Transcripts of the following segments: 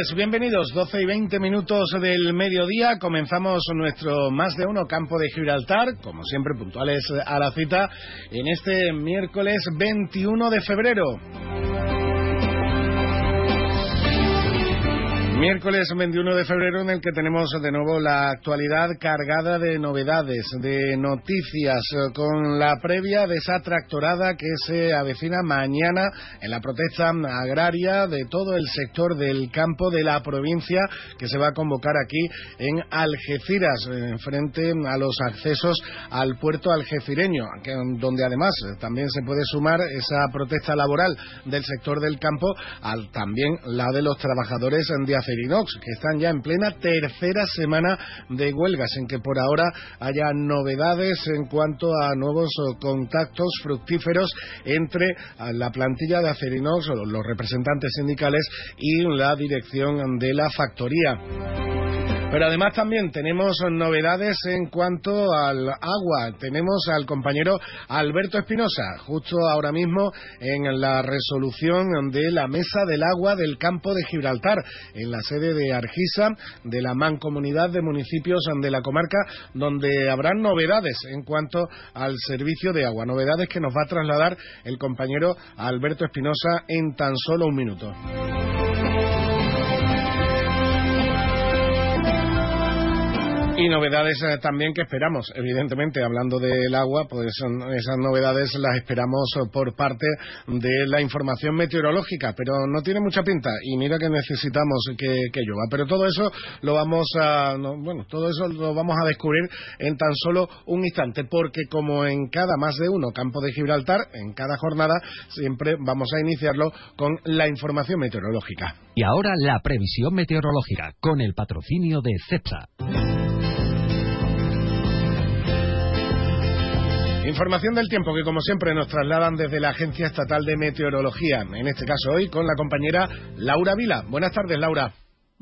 Tardes, bienvenidos. 12 y 20 minutos del mediodía. Comenzamos nuestro más de uno campo de Gibraltar, como siempre puntuales a la cita, en este miércoles 21 de febrero. Miércoles 21 de febrero en el que tenemos de nuevo la actualidad cargada de novedades, de noticias, eh, con la previa de esa tractorada que se avecina mañana en la protesta agraria de todo el sector del campo de la provincia que se va a convocar aquí en Algeciras, en frente a los accesos al puerto algecireño, donde además también se puede sumar esa protesta laboral del sector del campo al también la de los trabajadores de que están ya en plena tercera semana de huelgas, en que por ahora haya novedades en cuanto a nuevos contactos fructíferos entre la plantilla de Acerinox, los representantes sindicales y la dirección de la factoría. Pero además también tenemos novedades en cuanto al agua. Tenemos al compañero Alberto Espinosa, justo ahora mismo en la resolución de la Mesa del Agua del Campo de Gibraltar, en la sede de Argisa, de la Mancomunidad de Municipios de la comarca, donde habrá novedades en cuanto al servicio de agua. Novedades que nos va a trasladar el compañero Alberto Espinosa en tan solo un minuto. Y novedades eh, también que esperamos, evidentemente, hablando del agua, pues esas novedades las esperamos por parte de la información meteorológica, pero no tiene mucha pinta y mira que necesitamos que, llueva. Pero todo eso lo vamos a, bueno, todo eso lo vamos a descubrir en tan solo un instante, porque como en cada más de uno campo de Gibraltar, en cada jornada, siempre vamos a iniciarlo con la información meteorológica. Y ahora la previsión meteorológica, con el patrocinio de CEPSA. Información del tiempo que como siempre nos trasladan desde la Agencia Estatal de Meteorología, en este caso hoy con la compañera Laura Vila. Buenas tardes, Laura.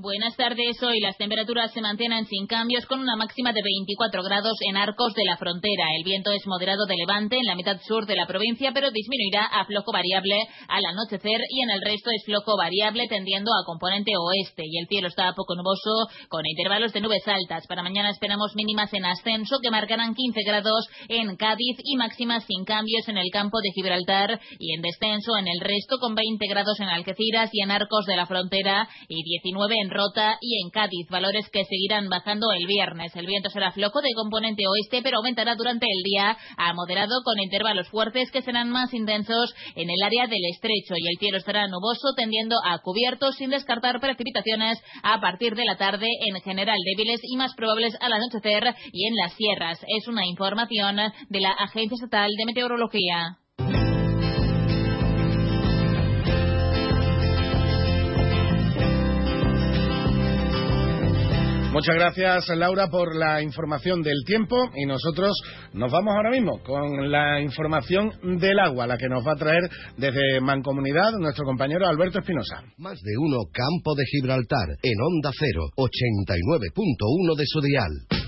Buenas tardes. Hoy las temperaturas se mantienen sin cambios con una máxima de 24 grados en Arcos de la Frontera. El viento es moderado de levante en la mitad sur de la provincia, pero disminuirá a flojo variable al anochecer y en el resto es flojo variable tendiendo a componente oeste y el cielo está poco nuboso con intervalos de nubes altas. Para mañana esperamos mínimas en ascenso que marcarán 15 grados en Cádiz y máximas sin cambios en el campo de Gibraltar y en descenso en el resto con 20 grados en Algeciras y en Arcos de la Frontera y 19 en Rota y en Cádiz, valores que seguirán bajando el viernes. El viento será flojo de componente oeste, pero aumentará durante el día a moderado con intervalos fuertes que serán más intensos en el área del estrecho y el cielo estará nuboso tendiendo a cubierto sin descartar precipitaciones a partir de la tarde en general débiles y más probables al anochecer y en las sierras. Es una información de la Agencia Estatal de Meteorología. Muchas gracias, Laura, por la información del tiempo y nosotros nos vamos ahora mismo con la información del agua, la que nos va a traer desde Mancomunidad nuestro compañero Alberto Espinosa. Más de uno Campo de Gibraltar en Onda 0, 89.1 de su dial.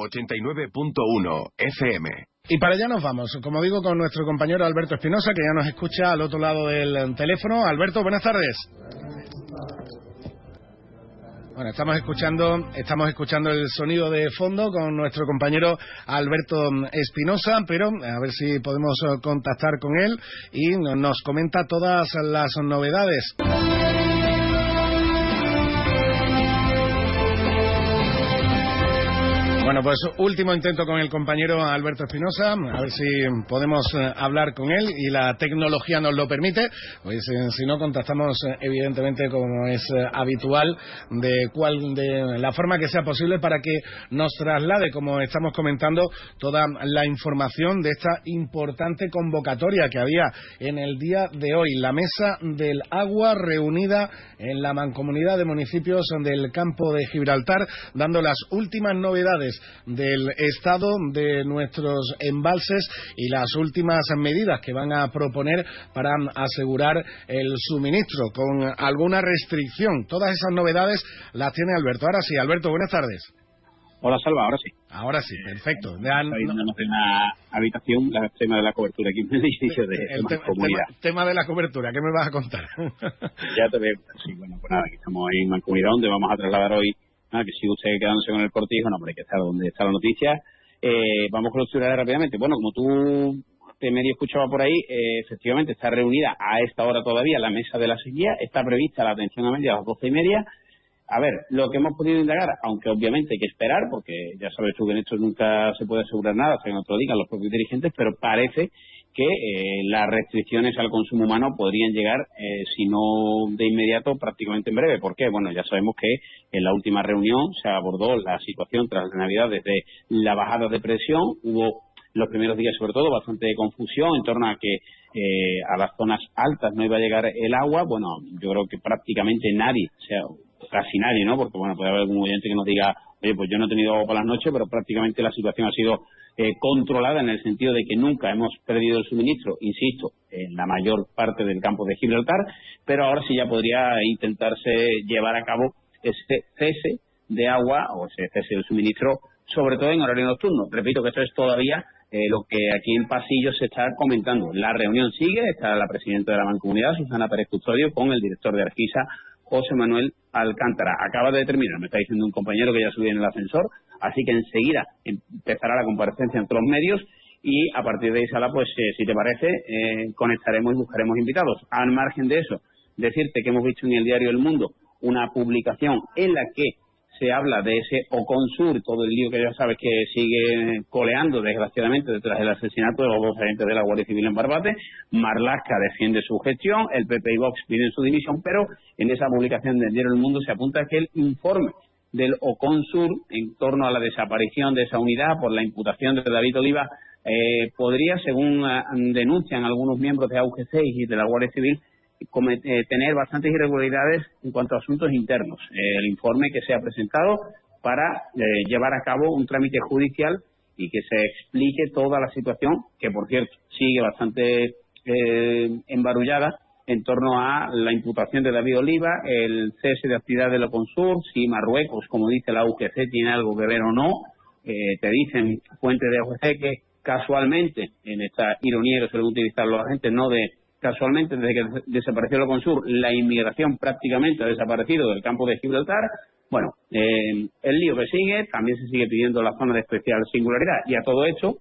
89.1 FM. Y para allá nos vamos, como digo, con nuestro compañero Alberto Espinosa, que ya nos escucha al otro lado del teléfono. Alberto, buenas tardes. Bueno, estamos escuchando, estamos escuchando el sonido de fondo con nuestro compañero Alberto Espinosa, pero a ver si podemos eh, contactar con él y nos comenta todas las novedades. Bueno, pues último intento con el compañero Alberto Espinosa, a ver si podemos eh, hablar con él y la tecnología nos lo permite. Pues eh, si no, contactamos eh, evidentemente como es habitual de cuál, de la forma que sea posible para que nos traslade, como estamos comentando, toda la información de esta importante convocatoria que había en el día de hoy, la mesa del agua reunida en la mancomunidad de municipios del campo de Gibraltar, dando las últimas novedades del estado de nuestros embalses y las últimas medidas que van a proponer para asegurar el suministro con alguna restricción. Todas esas novedades las tiene Alberto. Ahora sí, Alberto, buenas tardes. Hola, Salva, ahora sí. Ahora sí, perfecto. Ya, no... en una habitación, el tema de la cobertura aquí en el edificio de el comunidad. Tema, de la cobertura, ¿qué me vas a contar? ya te veo. Sí, bueno, pues nada, aquí estamos en Mancomunidad, donde vamos a trasladar hoy Ah, que si usted quedándose con el cortijo, no, hay que estar donde está la noticia. Eh, vamos con los titulares rápidamente. Bueno, como tú te medio escuchaba por ahí, eh, efectivamente está reunida a esta hora todavía la mesa de la sequía, está prevista la atención a media a las doce y media. A ver, lo que hemos podido indagar, aunque obviamente hay que esperar, porque ya sabes tú que en esto nunca se puede asegurar nada, hasta que no te lo digan los propios dirigentes, pero parece que eh, las restricciones al consumo humano podrían llegar, eh, si no de inmediato, prácticamente en breve. ¿Por qué? Bueno, ya sabemos que en la última reunión se abordó la situación tras la Navidad desde la bajada de presión. Hubo los primeros días, sobre todo, bastante confusión en torno a que eh, a las zonas altas no iba a llegar el agua. Bueno, yo creo que prácticamente nadie, o sea, casi nadie, ¿no? Porque, bueno, puede haber algún oyente que nos diga, oye, pues yo no he tenido agua por las noches, pero prácticamente la situación ha sido eh, controlada en el sentido de que nunca hemos perdido el suministro, insisto, en la mayor parte del campo de Gibraltar, pero ahora sí ya podría intentarse llevar a cabo ese cese de agua o ese cese del suministro, sobre todo en horario nocturno. Repito que esto es todavía eh, lo que aquí en pasillo se está comentando. La reunión sigue, está la presidenta de la Mancomunidad, Susana Pérez Custodio, con el director de Arquisa, José Manuel Alcántara. Acaba de terminar, me está diciendo un compañero que ya subió en el ascensor, así que enseguida empezará la comparecencia entre los medios y a partir de ahí, sala, pues eh, si te parece, eh, conectaremos y buscaremos invitados. Al margen de eso, decirte que hemos visto en el diario El Mundo una publicación en la que se habla de ese Oconsur, todo el lío que ya sabes que sigue coleando desgraciadamente detrás del asesinato de los dos agentes de la Guardia Civil en Barbate. Marlaska defiende su gestión, el PP y Vox piden su dimisión, pero en esa publicación del diario El Mundo se apunta que el informe del Oconsur en torno a la desaparición de esa unidad por la imputación de David Oliva eh, podría, según ah, denuncian algunos miembros de AUG6 y de la Guardia Civil, eh, tener bastantes irregularidades en cuanto a asuntos internos. Eh, el informe que se ha presentado para eh, llevar a cabo un trámite judicial y que se explique toda la situación, que por cierto sigue bastante embarullada en torno a la imputación de David Oliva, el cese de actividad de la Consur, si Marruecos, como dice la UGC, tiene algo que ver o no. te dicen fuentes de UGC que casualmente, en esta ironía que suelen utilizar los agentes, no de casualmente desde que desapareció el Consur, la inmigración prácticamente ha desaparecido del campo de Gibraltar. Bueno, eh, el lío que sigue, también se sigue pidiendo la zona de especial singularidad. Y a todo hecho,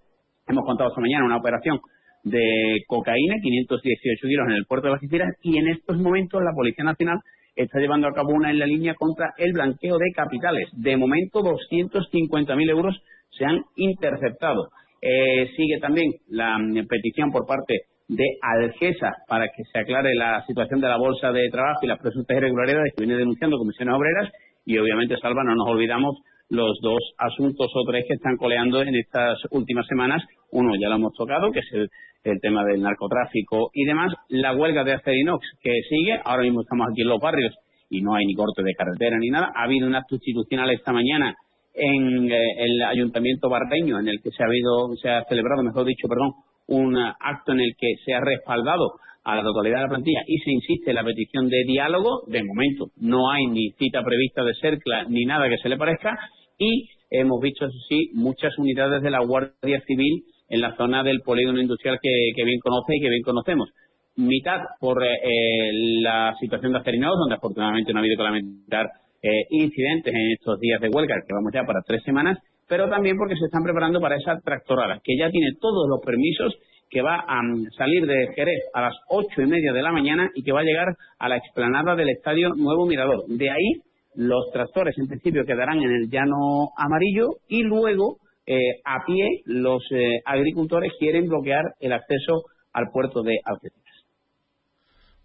hemos contado esta mañana una operación de cocaína, 518 kilos en el puerto de Algeciras, y en estos momentos la Policía Nacional está llevando a cabo una en la línea contra el blanqueo de capitales. De momento, 250.000 euros se han interceptado. Eh, sigue también la mm, petición por parte de Algesa para que se aclare la situación de la bolsa de trabajo y las presuntas irregularidades que viene denunciando comisiones obreras y obviamente, Salva, no nos olvidamos los dos asuntos o tres que están coleando en estas últimas semanas. Uno ya lo hemos tocado, que es el, tema del narcotráfico y demás. La huelga de Acerinox, que sigue. Ahora mismo estamos aquí en los barrios y no hay ni corte de carretera ni nada. Ha habido un acto institucional esta mañana en eh, el ayuntamiento barbeño en el que se ha, habido, se ha celebrado, mejor dicho, perdón, un acto en el que se ha respaldado a la totalidad de la plantilla y se insiste en la petición de diálogo, de momento no hay ni cita prevista de CERCLA ni nada que se le parezca y hemos visto, eso sí, muchas unidades de la Guardia Civil en la zona del polígono industrial que, bien conoce y que bien conocemos. Mitad por eh, la situación de Acerinados, donde afortunadamente no ha habido que lamentar eh, incidentes en estos días de huelga, que vamos ya para tres semanas, pero también porque se están preparando para esa tractorada, que ya tiene todos los permisos, que va a mm, salir de Jerez a las ocho y media de la mañana y que va a llegar a la explanada del Estadio Nuevo Mirador. De ahí los tractores en principio quedarán en el llano amarillo y luego eh, a pie los eh, agricultores quieren bloquear el acceso al puerto de Algeciras.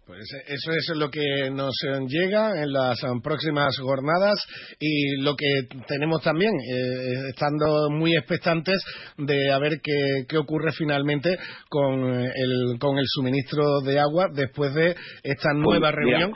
Pues eso es lo que nos llega en las próximas jornadas y lo que tenemos también, eh, estando muy expectantes de a ver qué, ocurre finalmente con el, con el suministro de agua después de esta pues nueva reunión.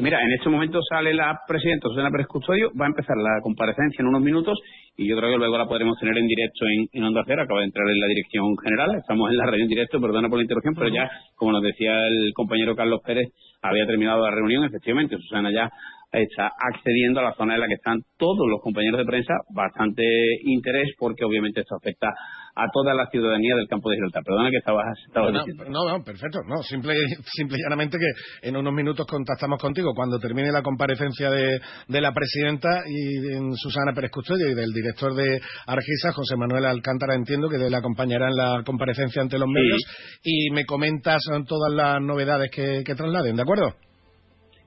mira, en este momento sale la presidenta Susana Pérez Custodio, va a empezar la comparecencia en unos minutos y yo creo que luego la podremos tener en directo en, Onda Cero. Acaba de entrar en la dirección general, estamos en la radio en directo, perdona por la interrupción, pero ya, como nos decía el compañero Carlos Pérez, había terminado la reunión, efectivamente, Susana ya está accediendo a la zona en la que están todos los compañeros de prensa, bastante interés porque obviamente esto afecta a toda la ciudadanía del campo de Gibraltar. Perdona que estabas, no, diciendo. No, no, perfecto. No, simple, simple y llanamente que en unos minutos contactamos contigo cuando termine la comparecencia de, de la presidenta y en Susana Pérez Custodio y del director de Argisa, José Manuel Alcántara, entiendo que le acompañará en la comparecencia ante los medios y me comentas todas las novedades que, que trasladen, ¿de acuerdo?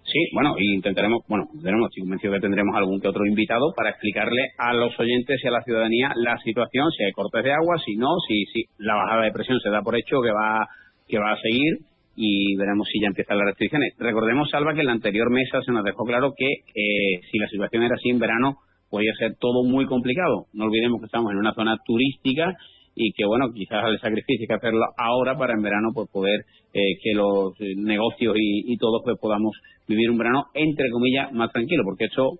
Sí, bueno, y intentaremos, bueno, tenemos, estoy convencido que tendremos algún que otro invitado para explicarle a los oyentes y a la ciudadanía la situación, si hay cortes de agua, si no, si, si la bajada de presión se da por hecho que va, que va a seguir y veremos si ya empiezan las restricciones. Recordemos, Salva, que en la anterior mesa se nos dejó claro que eh, si la situación era así en verano, podía ser todo muy complicado. No olvidemos que estamos en una zona turística y que bueno quizás el sacrificio hay que hacerlo ahora para en verano pues poder eh, que los negocios y, y, todos pues podamos vivir un verano entre comillas más tranquilo porque eso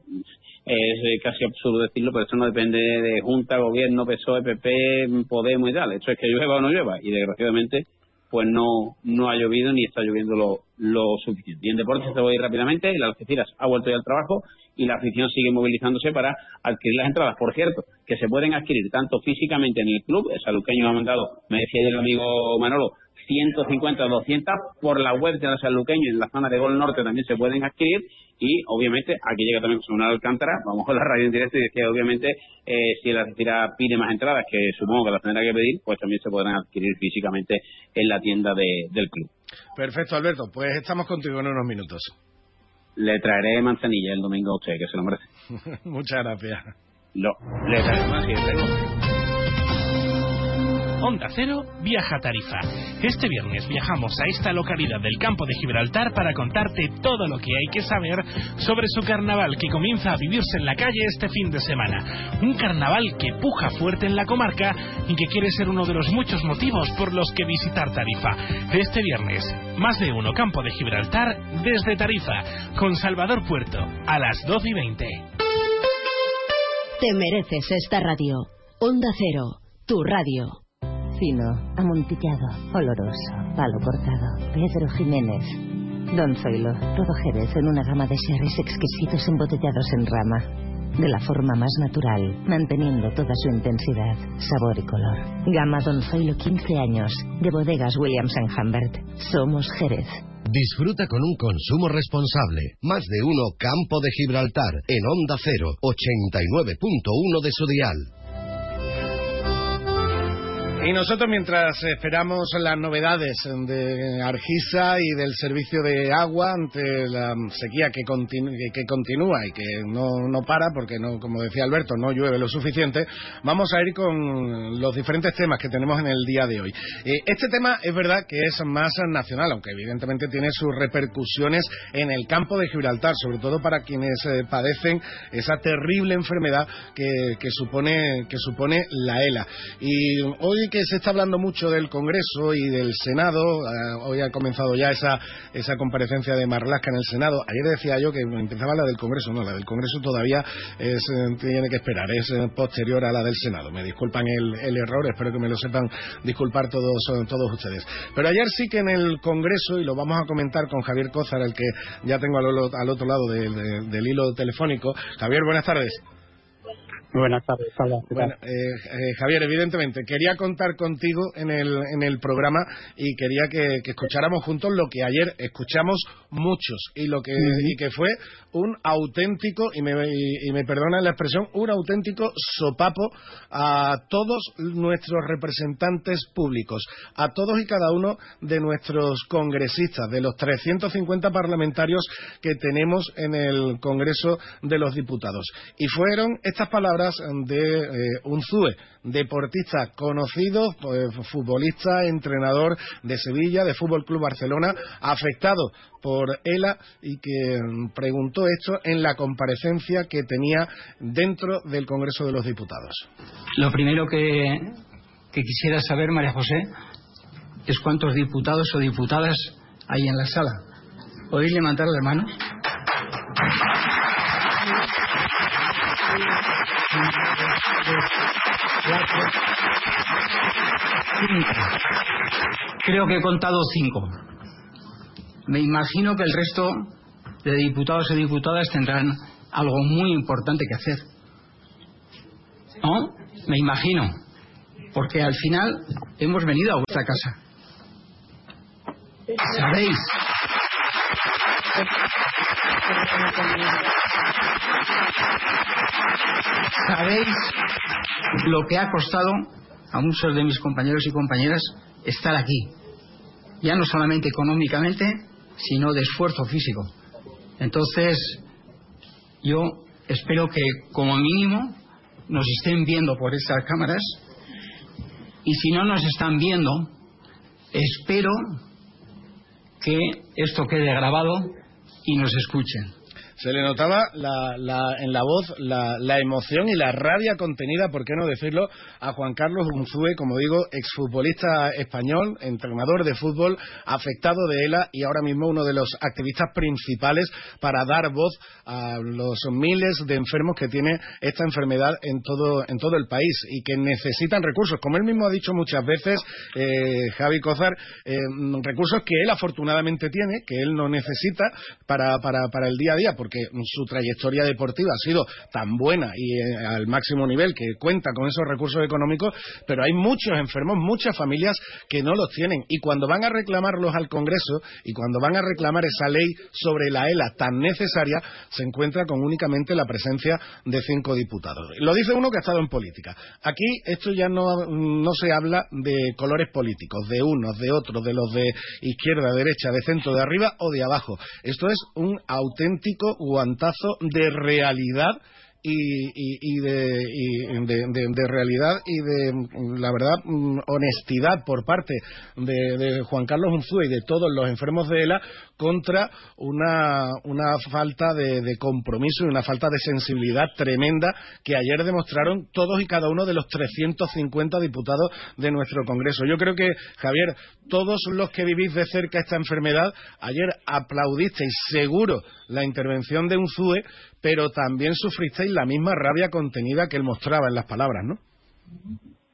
es eh, casi absurdo decirlo pero eso no depende de junta gobierno PSOE PP Podemos y tal. Esto es que llueva o no llueva. Y desgraciadamente pues no no ha llovido ni está lloviendo lo, lo suficiente y en deportes te voy rápidamente el Algeciras ha vuelto ya al trabajo y la afición sigue movilizándose para adquirir las entradas. Por cierto, que se pueden adquirir tanto físicamente en el club, el saluqueño ha mandado, me decía el amigo Manolo, 150 o 200 por la web de la Saluqueño en la zona de Gol Norte también se pueden adquirir y obviamente aquí llega también José Manuel Alcántara, vamos con la radio en directo y decía obviamente eh, si la Algeciras pide más entradas, que supongo que las tendrá que pedir, pues también se podrán adquirir físicamente en la tienda del club. Perfecto Alberto, pues estamos contigo en unos minutos. Le traeré manzanilla el domingo a usted, que se lo merece. Muchas gracias. No, le traeré más Onda Cero viaja a Tarifa. Este viernes viajamos a esta localidad del campo de Gibraltar para contarte todo lo que hay que saber sobre su carnaval que comienza a vivirse en la calle este fin de semana. Un carnaval que puja fuerte en la comarca y que quiere ser uno de los muchos motivos por los que visitar Tarifa. Este viernes, más de uno campo de Gibraltar desde Tarifa, con Salvador Puerto, a las 12 y 20. Te mereces esta radio. Onda Cero, tu radio fino, amontillado, oloroso, palo cortado, Pedro Jiménez. Don Zoilo, todo Jerez en una gama de sherries exquisitos embotellados en rama. De la forma más natural, manteniendo toda su intensidad, sabor y color. Gama Don Zoilo 15 años, de bodegas Williams ⁇ Humbert. Somos Jerez. Disfruta con un consumo responsable. Más de uno Campo de Gibraltar, en Onda 0, 89.1 de su dial. Y nosotros mientras esperamos las novedades de Argisa y del servicio de agua ante la sequía que, continúa y que no, no, para porque no, como decía Alberto, no llueve lo suficiente, vamos a ir con los diferentes temas que tenemos en el día de hoy. Eh, este tema es verdad que es más nacional, aunque evidentemente tiene sus repercusiones en el campo de Gibraltar, sobre todo para quienes eh, padecen esa terrible enfermedad que, que, supone, que supone la ELA. Y hoy que se está hablando mucho del Congreso y del Senado. Ah, hoy ha comenzado ya esa, esa comparecencia de Marlaska en el Senado. Ayer decía yo que empezaba la del Congreso. No, la del Congreso todavía es, eh, tiene que esperar. Es eh, posterior a la del Senado. Me disculpan el, error. Espero que me lo sepan disculpar todos, eh, todos ustedes. Pero ayer sí que en el Congreso, y lo vamos a comentar con Javier Cózar, el que ya tengo al, otro lado del hilo telefónico. Javier, buenas tardes. Buenas tardes, Bueno, eh, eh, Javier, evidentemente, quería contar contigo en el, en el programa y quería que, escucháramos juntos lo que ayer escuchamos muchos y lo que, y que fue un auténtico, y me, y, me perdonan la expresión, un auténtico sopapo a todos nuestros representantes públicos, a todos y cada uno de nuestros congresistas, de los 350 parlamentarios que tenemos en el Congreso de los Diputados. Y fueron estas palabras de eh, un ZUE, deportista conocido, eh, futbolista, entrenador de Sevilla, de Fútbol Club Barcelona, afectado por ELA y que mm, preguntó esto en la comparecencia que tenía dentro del Congreso de los Diputados. Lo primero que, que quisiera saber, María José, es cuántos diputados o diputadas hay en la sala. ¿Podéis levantar las manos? Creo que he contado cinco. Me imagino que el resto de diputados y diputadas tendrán algo muy importante que hacer. ¿No? Me imagino. Porque al final hemos venido a vuestra casa. ¿Sabéis? ¿Sabéis lo que ha costado a muchos de mis compañeros y compañeras estar aquí? Ya no solamente económicamente, sino de esfuerzo físico. Entonces, yo espero que como mínimo nos estén viendo por estas cámaras y si no nos están viendo, espero que esto quede grabado y nos escuchen se le notaba en la voz la, emoción y la rabia contenida, por qué no decirlo, a Juan Carlos Unzúe, como digo, exfutbolista español, entrenador de fútbol, afectado de ELA y ahora mismo uno de los activistas principales para dar voz a los miles de enfermos que tiene esta enfermedad en todo, en todo el país y que necesitan recursos. Como él mismo ha dicho muchas veces, eh, Javi Cozar, eh, recursos que él afortunadamente tiene, que él no necesita para, el día a día, su trayectoria deportiva ha sido tan buena y eh, al máximo nivel que cuenta con esos recursos económicos, pero hay muchos enfermos, muchas familias que no los tienen. Y cuando van a reclamarlos al Congreso y cuando van a reclamar esa ley sobre la ELA tan necesaria, se encuentra con únicamente la presencia de cinco diputados. Lo dice uno que ha estado en política. Aquí esto ya no, no se habla de colores políticos, de unos, de otros, de los de izquierda, derecha, de centro, de arriba o de abajo. Esto es un auténtico guantazo de realidad y, de, realidad y de, la verdad, mm, honestidad por parte de, Juan Carlos Unzúe y de todos los enfermos de ELA contra una, una falta de, compromiso y una falta de sensibilidad tremenda que ayer demostraron todos y cada uno de los 350 diputados de nuestro Congreso. Yo creo que, Javier, todos los que vivís de cerca esta enfermedad, ayer aplaudisteis seguro la intervención de Unzúe, pero también sufristeis la misma rabia contenida que él mostraba en las palabras, ¿no?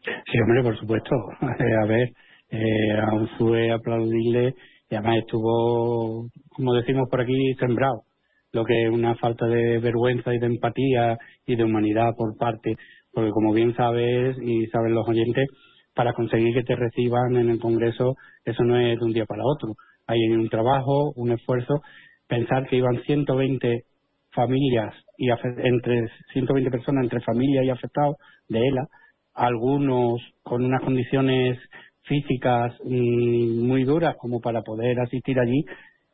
Sí, hombre, por supuesto. a ver, eh, a Unzúe aplaudirle y además estuvo, como decimos por aquí, sembrado. Lo que es una falta de vergüenza y de empatía y de humanidad por parte, porque como bien sabes y saben los oyentes, para conseguir que te reciban en el Congreso, eso no es de un día para otro. Hay un trabajo, un esfuerzo. Pensar que iban 120 familias y entre 120 personas entre familias y afectados de ELA, algunos con unas condiciones físicas mm, muy duras como para poder asistir allí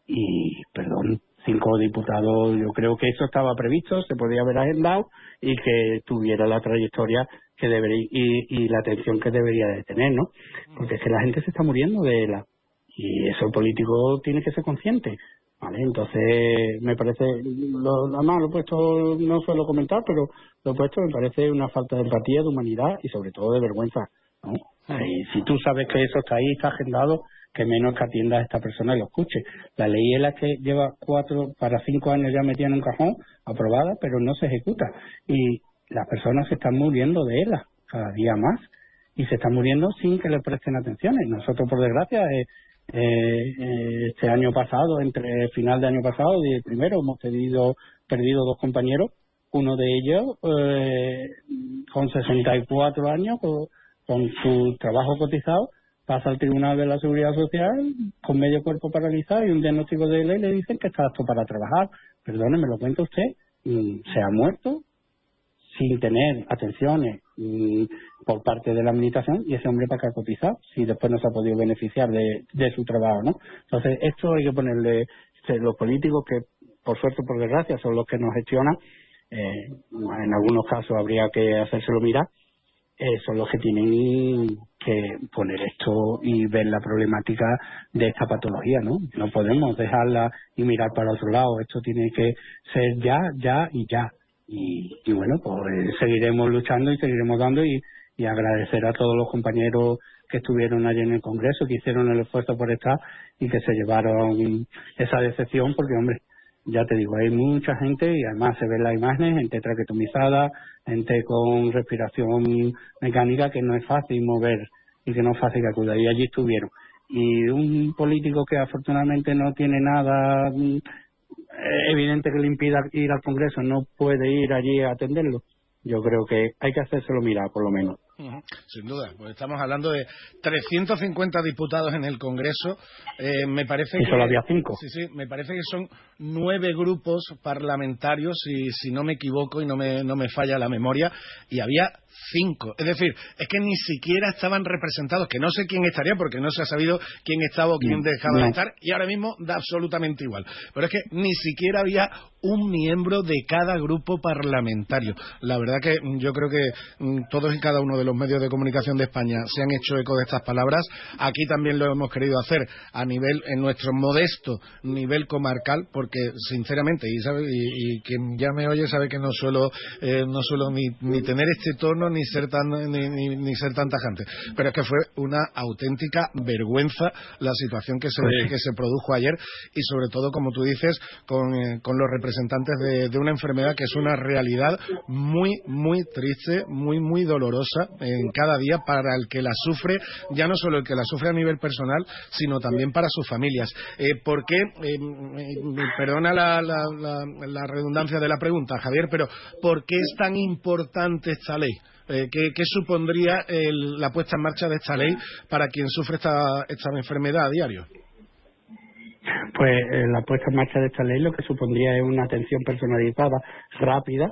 y, perdón, cinco diputados, yo creo que eso estaba previsto, se podía haber agendado y que tuviera la trayectoria que debería y, la atención que debería de tener, ¿no? Porque es que la gente se está muriendo de ELA y eso el político tiene que ser consciente. ¿Vale? Entonces, me parece, lo, además lo he puesto, no suelo comentar, pero lo he puesto, me parece una falta de empatía, de humanidad y sobre todo de vergüenza, ¿no? Y si tú sabes que eso está ahí, está agendado, que menos que atienda a esta persona y lo escuche. La ley es la que lleva cuatro, para cinco años ya metida en un cajón, aprobada, pero no se ejecuta. Y las personas se están muriendo de ella cada día más y se están muriendo sin que le presten atención. Y nosotros, por desgracia, eh, este año pasado, entre final de año pasado y el primero, hemos perdido, perdido dos compañeros. Uno de ellos eh, con 64 años, con, su trabajo cotizado, pasa al Tribunal de la Seguridad Social con medio cuerpo paralizado y un diagnóstico de ley le dicen que está apto para trabajar. Perdone, me lo cuenta usted, mm, se ha muerto sin tener atenciones mm, por parte de la administración y ese hombre para que ha si después no se ha podido beneficiar de, de su trabajo, ¿no? Entonces, esto hay que ponerle los políticos que, por suerte por desgracia, son los que nos gestionan, eh, en algunos casos habría que hacérselo mirar, eh, son los que tienen que poner esto y ver la problemática de esta patología, ¿no? No podemos dejarla y mirar para otro lado, esto tiene que ser ya, ya y ya. Y, y bueno, pues seguiremos luchando y seguiremos dando y, agradecer a todos los compañeros que estuvieron allí en el Congreso, que hicieron el esfuerzo por estar y que se llevaron esa decepción, porque, hombre, ya te digo, hay mucha gente y además se ven las imágenes, gente traquetomizada, gente con respiración mecánica que no es fácil mover y que no es fácil que acuda. Y allí estuvieron. Y un político que afortunadamente no tiene nada evidente que le impida ir al Congreso, no puede ir allí a atenderlo. Yo creo que hay que hacérselo mirar, por lo menos. Sin duda, pues estamos hablando de 350 diputados en el Congreso. Eh, me parece y solo había cinco. Sí, sí, me parece que son nueve grupos parlamentarios, si, si no me equivoco y no me, no me falla la memoria, y había cinco. Es decir, es que ni siquiera estaban representados, que no sé quién estaría porque no se ha sabido quién estaba o quién dejaba de estar, y ahora mismo da absolutamente igual. Pero es que ni siquiera había un miembro de cada grupo parlamentario. La verdad que yo creo que mm, todos y cada uno de los medios de comunicación de España se han hecho eco de estas palabras. Aquí también lo hemos querido hacer a nivel, en nuestro modesto nivel comarcal, porque sinceramente, y, y, quien ya me oye sabe que no suelo, eh, no suelo ni, ni tener este tono ni ser tan ni, ni, ser tan tajante. Pero es que fue una auténtica vergüenza la situación que se, que se produjo ayer y sobre todo, como tú dices, con, eh, con los representantes de, de una enfermedad que es una realidad muy, muy triste, muy, muy dolorosa en cada día para el que la sufre, ya no solo el que la sufre a nivel personal, sino también para sus familias. Eh, ¿Por qué? Eh, perdona la, la, la, redundancia de la pregunta, Javier, pero ¿por qué es tan importante esta ley? Eh, ¿qué, ¿qué, supondría el, la puesta en marcha de esta ley para quien sufre esta, esta enfermedad a diario? Pues eh, la puesta en marcha de esta ley lo que supondría es una atención personalizada, rápida,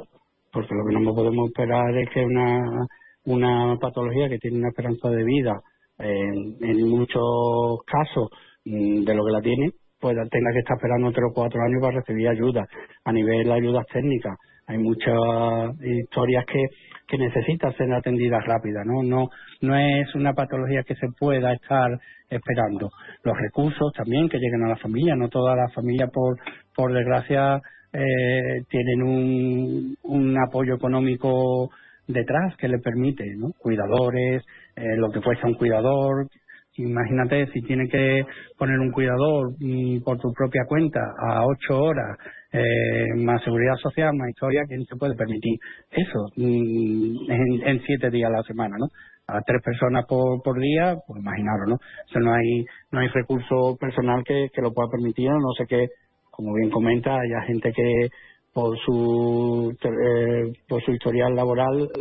porque lo que no podemos esperar es que una una patología que tiene una esperanza de vida en, muchos casos mm, de lo que la tiene, pues tenga que estar esperando tres o cuatro años para recibir ayuda. A nivel de ayudas técnicas, hay muchas historias que, que necesitan ser atendidas rápidas, ¿no? No, no es una patología que se pueda estar esperando. Los recursos también que lleguen a la familia, no todas las familias, por, por desgracia, eh, tienen un, un apoyo económico detrás que le permite, ¿no? Cuidadores, eh, lo que cuesta un cuidador. Imagínate si tiene que poner un cuidador mm, por tu propia cuenta a ocho horas, eh, más seguridad social, más historia, ¿quién se puede permitir eso mm, en, siete días a la semana, ¿no? A tres personas por, por día, pues imaginaros, ¿no? O no hay, no hay recurso personal que, que lo pueda permitir, no sé qué, como bien comenta, haya gente que por su eh, por su historial laboral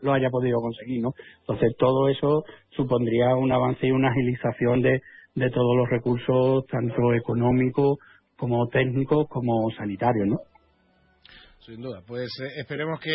lo, haya podido conseguir no entonces todo eso supondría un avance y una agilización de, de todos los recursos tanto económicos como técnicos como sanitarios no sin duda. Pues eh, esperemos que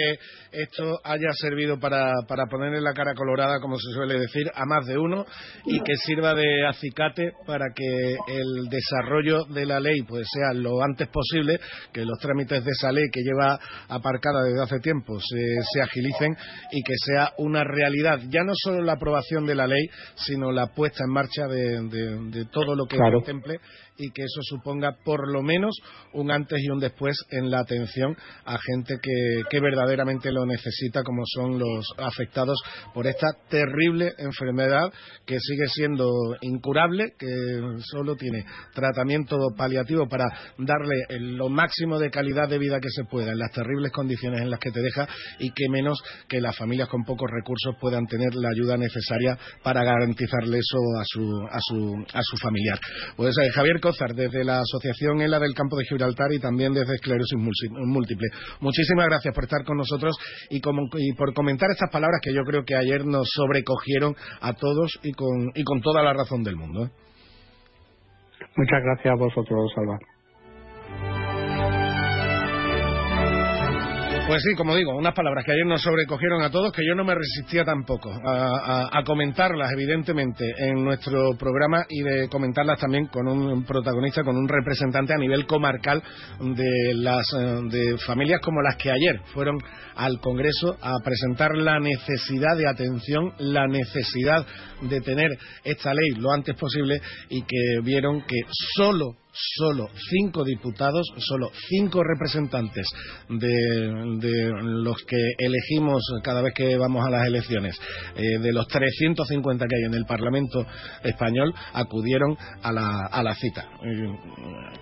esto haya servido para, para ponerle la cara colorada, como se suele decir, a más de uno y que sirva de acicate para que el desarrollo de la ley pues sea lo antes posible, que los trámites de esa ley que lleva aparcada desde hace tiempo se, agilicen y que sea una realidad, ya no solo la aprobación de la ley, sino la puesta en marcha de, todo lo que contemple y que eso suponga por lo menos un antes y un después en la atención a gente que, verdaderamente lo necesita, como son los afectados por esta terrible enfermedad que sigue siendo incurable, que solo tiene tratamiento paliativo para darle lo máximo de calidad de vida que se pueda en las terribles condiciones en las que te deja y que menos que las familias con pocos recursos puedan tener la ayuda necesaria para garantizarle eso a su, a su, a su familiar. Pues eh, Javier desde la Asociación ELA del Campo de Gibraltar y también desde Esclerosis Múltiple. muchísimas gracias por estar con nosotros y, por comentar estas palabras que yo creo que ayer nos sobrecogieron a todos y con, y con toda la razón del mundo. ¿eh? Muchas gracias a vosotros, Salva. Pues sí, como digo, unas palabras que ayer nos sobrecogieron a todos, que yo no me resistía tampoco a, comentarlas, evidentemente, en nuestro programa y de comentarlas también con un protagonista, con un representante a nivel comarcal de las eh, de familias como las que ayer fueron al Congreso a presentar la necesidad de atención, la necesidad de tener esta ley lo antes posible y que vieron que solo solo cinco diputados, solo cinco representantes de, los que elegimos cada vez que vamos a las elecciones, eh, de los 350 que hay en el Parlamento español, acudieron a la, cita. Eh,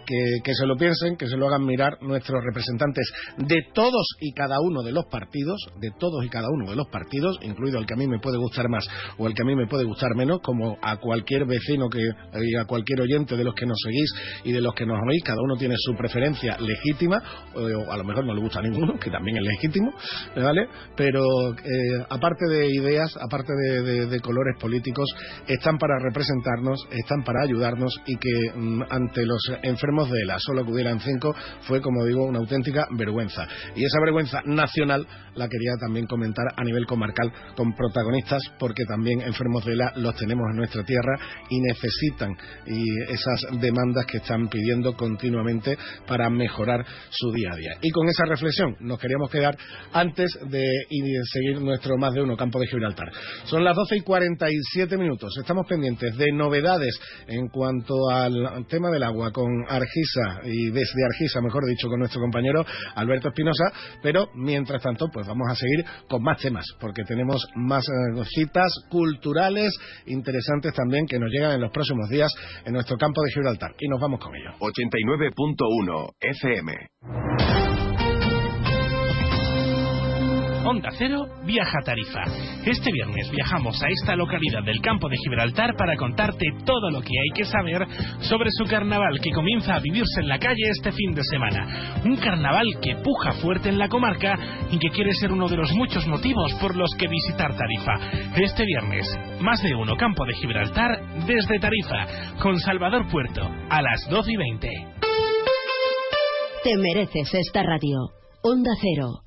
que, que se lo piensen, que se lo hagan mirar nuestros representantes de todos y cada uno de los partidos, de todos y cada uno de los partidos, incluido el que a mí me puede gustar más o el que a mí me puede gustar menos, como a cualquier vecino que, y a cualquier oyente de los que nos seguís y de los que nos oís, cada uno tiene su preferencia legítima, o a lo mejor no le gusta a ninguno, que también es legítimo, ¿vale? Pero eh, aparte de ideas, aparte de, colores políticos, están para representarnos, están para ayudarnos y que mm, ante los enfermos de la solo acudieran cinco fue, como digo, una auténtica vergüenza. Y esa vergüenza nacional la quería también comentar a nivel comarcal con protagonistas, porque también enfermos de la los tenemos en nuestra tierra y necesitan y esas demandas que están pidiendo continuamente para mejorar su día a día. Y con esa reflexión nos queríamos quedar antes de, seguir nuestro más de uno campo de Gibraltar. Son las 12 y 47 minutos. Estamos pendientes de novedades en cuanto al tema del agua con Argisa y desde Argisa, mejor dicho, con nuestro compañero Alberto Espinosa. Pero mientras tanto, pues vamos a seguir con más temas porque tenemos más eh, citas culturales interesantes también que nos llegan en los próximos días en nuestro campo de Gibraltar. Y nos vamos con ello. 89.1 FM. Onda Cero viaja a Tarifa. Este viernes viajamos a esta localidad del campo de Gibraltar para contarte todo lo que hay que saber sobre su carnaval que comienza a vivirse en la calle este fin de semana. Un carnaval que puja fuerte en la comarca y que quiere ser uno de los muchos motivos por los que visitar Tarifa. Este viernes, más de uno campo de Gibraltar desde Tarifa, con Salvador Puerto, a las 12 y 20. Te mereces esta radio. Onda Cero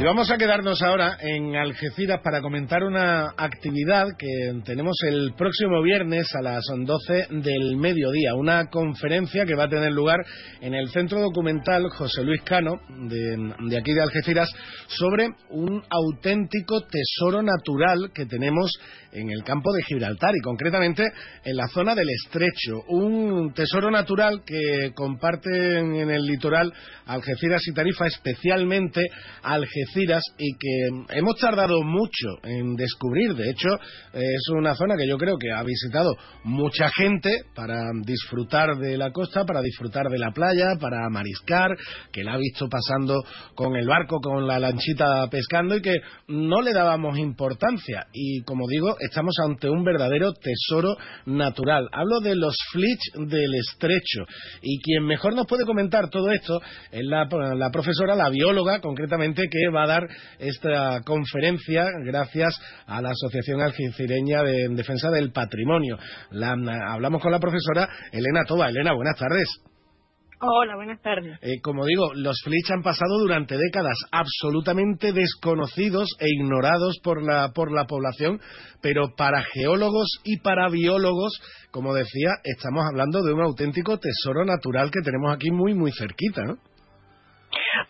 Y vamos a quedarnos ahora en Algeciras para comentar una actividad que tenemos el próximo viernes a las 12 del mediodía, una conferencia que va a tener lugar en el Centro Documental José Luis Cano de, de aquí de Algeciras sobre un auténtico tesoro natural que tenemos en el campo de Gibraltar y concretamente en la zona del Estrecho, un tesoro natural que comparten en el litoral Algeciras y Tarifa, especialmente Algeciras y que hemos tardado mucho en descubrir. De hecho, es una zona que yo creo que ha visitado mucha gente para disfrutar de la costa, para disfrutar de la playa, para mariscar, que la ha visto pasando con el barco, con la lanchita pescando y que no le dábamos importancia. Y como digo, estamos ante un verdadero tesoro natural. Hablo de los flits del estrecho. Y quien mejor nos puede comentar todo esto es la, la profesora, la bióloga, concretamente, que va a dar esta conferencia gracias a la Asociación Algecireña de Defensa del Patrimonio. hablamos con la profesora Elena Toba. Elena, buenas tardes. Hola, buenas tardes. Eh, como digo, los flits han pasado durante décadas absolutamente desconocidos e ignorados por la, por la población, pero para geólogos y para biólogos, como decía, estamos hablando de un auténtico tesoro natural que tenemos aquí muy, muy cerquita, ¿no?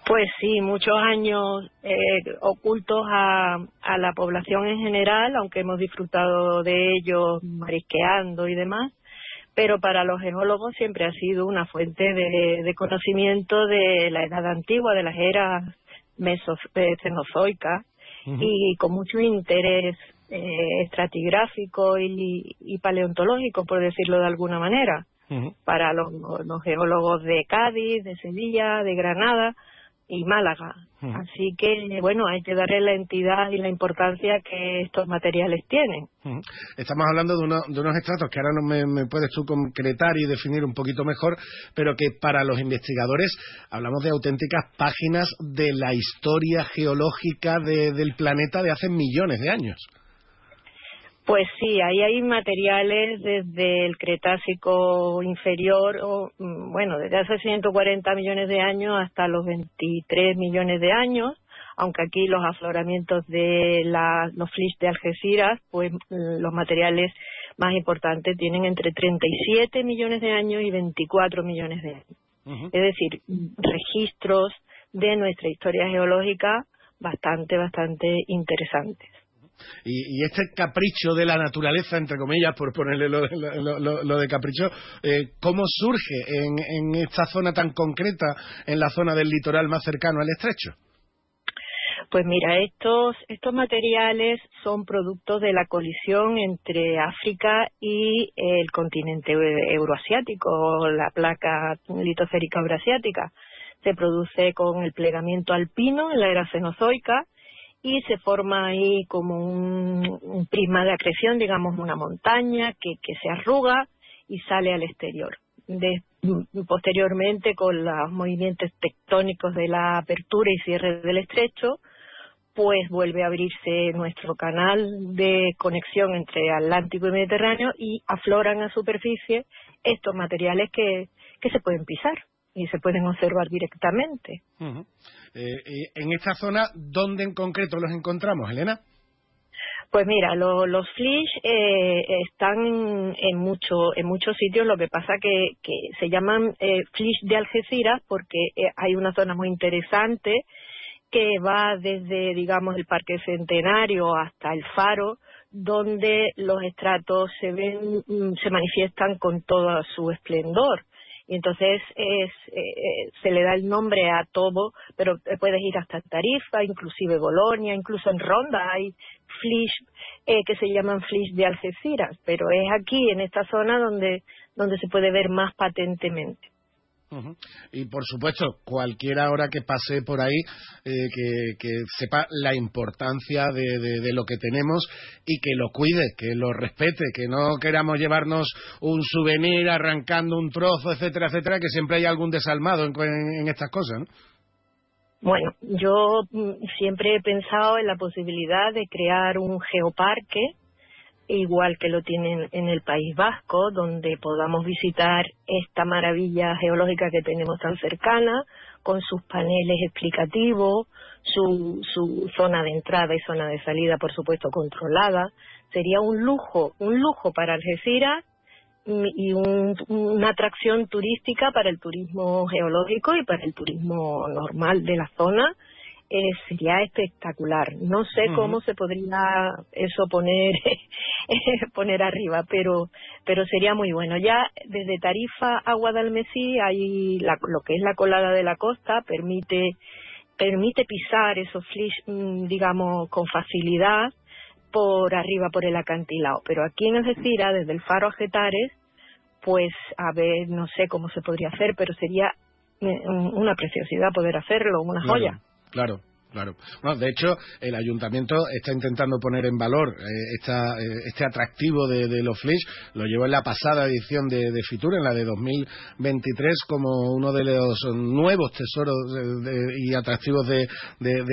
Pues sí, muchos años eh, ocultos a, a, la población en general, aunque hemos disfrutado de ellos marisqueando y demás, pero para los geólogos siempre ha sido una fuente de, conocimiento de la edad antigua, de las eras mesocenozoicas, y con mucho interés eh, estratigráfico y, y paleontológico, por decirlo de alguna manera. Para los, geólogos de Cádiz, de Sevilla, de Granada y Málaga. Así que, bueno, hay que darle la entidad y la importancia que estos materiales tienen. Estamos hablando de, de unos estratos que ahora no me, puedes tú concretar y definir un poquito mejor, pero que para los investigadores hablamos de auténticas páginas de la historia geológica del planeta de hace millones de años. Pues sí, ahí hay materiales desde el Cretácico inferior, o, mm, bueno, desde hace 140 millones de años hasta los 23 millones de años, aunque aquí los afloramientos de los flis de Algeciras, pues mm, los materiales más importantes tienen entre 37 millones de años y 24 millones de años. Es decir, registros de nuestra historia geológica bastante, bastante interesantes. Y, este capricho de la naturaleza, entre comillas, por ponerle lo, de capricho, eh, ¿cómo surge en, esta zona tan concreta, en la zona del litoral más cercano al estrecho? Pues mira, estos, estos materiales son productos de la colisión entre África y el continente euroasiático, la placa litosférica euroasiática. Se produce con el plegamiento alpino en la era cenozoica y se forma ahí como un, prisma de acreción, digamos una montaña que, que se arruga y sale al exterior. Posteriormente, con los movimientos tectónicos de la apertura y cierre del estrecho, pues vuelve a abrirse nuestro canal de conexión entre Atlántico y Mediterráneo y afloran a superficie estos materiales que, que se pueden pisar y se pueden observar directamente. Eh, en esta zona, ¿dónde en concreto los encontramos, Elena? Pues mira, los flish eh, están en, mucho, en muchos sitios, lo que pasa que, que se llaman eh, flish de Algeciras porque eh, hay una zona muy interesante que va desde, digamos, el Parque Centenario hasta el Faro, donde los estratos se ven, mm, se manifiestan con todo su esplendor y entonces es, eh, se le da el nombre a todo, pero puedes ir hasta Tarifa, inclusive Bolonia, incluso en Ronda hay flish eh, que se llaman flish de Algeciras, pero es aquí, en esta zona, donde, donde se puede ver más patentemente. Y por supuesto, cualquiera ahora que pase por ahí, eh, que, sepa la importancia de, lo que tenemos y que lo cuide, que lo respete, que no queramos llevarnos un souvenir arrancando un trozo, etcétera, etcétera, que siempre hay algún desalmado en, estas cosas. Bueno, yo mm, siempre he pensado en la posibilidad de crear un geoparque igual que lo tienen en el País Vasco, donde podamos visitar esta maravilla geológica que tenemos tan cercana, con sus paneles explicativos, su, su zona de entrada y zona de salida, por supuesto, controlada. Sería un lujo, un lujo para Algeciras y una atracción turística para el turismo geológico y para el turismo normal de la zona eh, sería espectacular. No sé cómo se podría eso poner poner arriba, pero pero sería muy bueno. Ya desde Tarifa a Guadalmesí hay lo que es la colada de la costa permite permite pisar esos flish, mm, digamos, con facilidad por arriba por el acantilado. Pero aquí en Algeciras, desde el faro a Getares, pues a ver, no sé cómo se podría hacer, pero sería eh, una preciosidad poder hacerlo, una joya. Claro, Claro. Bueno, de hecho, el ayuntamiento está intentando poner en valor eh, eh, este atractivo de, los Flish. Lo llevó en la pasada edición de, Fitur, en la de 2023, como uno de los nuevos tesoros y atractivos de,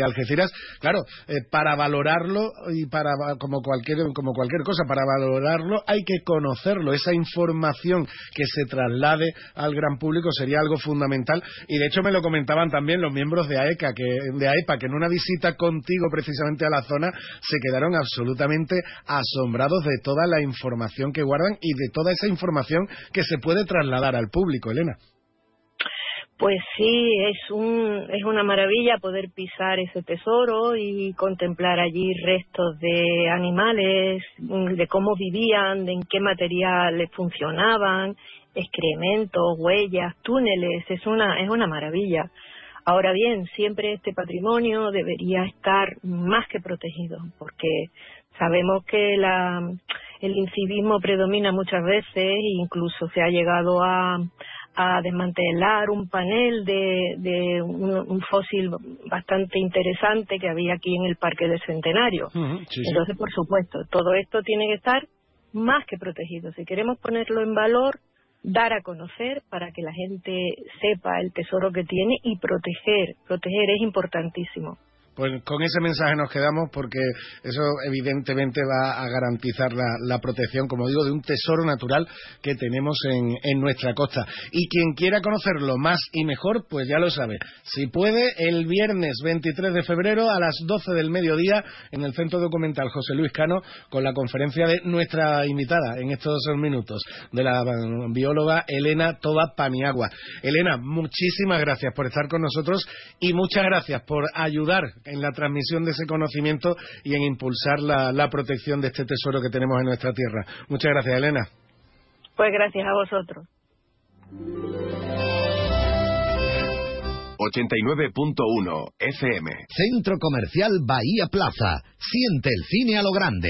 Algeciras. Claro, eh, para valorarlo y para como cualquier como cualquier cosa, para valorarlo hay que conocerlo. Esa información que se traslade al gran público sería algo fundamental. Y de hecho me lo comentaban también los miembros de AECA, que de AEPA, que en una visita contigo precisamente a la zona se quedaron absolutamente asombrados de toda la información que guardan y de toda esa información que se puede trasladar al público, Elena. Pues sí, es, un, es una maravilla poder pisar ese tesoro y contemplar allí restos de animales, de cómo vivían, de en qué materiales funcionaban, excrementos, huellas, túneles, es una, es una maravilla. Ahora bien, siempre este patrimonio debería estar más que protegido, porque sabemos que la, el incivismo predomina muchas veces e incluso se ha llegado a, a desmantelar un panel de, un, fósil bastante interesante que había aquí en el Parque del Centenario. Entonces, por supuesto, todo esto tiene que estar más que protegido. Si queremos ponerlo en valor, dar a conocer para que la gente sepa el tesoro que tiene y proteger. Proteger es importantísimo. Pues con ese mensaje nos quedamos porque eso evidentemente va a garantizar la, protección, como digo, de un tesoro natural que tenemos en, nuestra costa. Y quien quiera conocerlo más y mejor, pues ya lo sabe. Si puede, el viernes 23 de febrero a las 12 del mediodía en el Centro Documental José Luis Cano con la conferencia de nuestra invitada en estos minutos, de la bióloga Elena Toba Paniagua. Elena, muchísimas gracias por estar con nosotros y muchas gracias por ayudar en la transmisión de ese conocimiento y en impulsar la, protección de este tesoro que tenemos en nuestra tierra. Muchas gracias, Elena. Pues gracias a vosotros. 89.1 FM. Centro Comercial Bahía Plaza. Siente el cine a lo grande.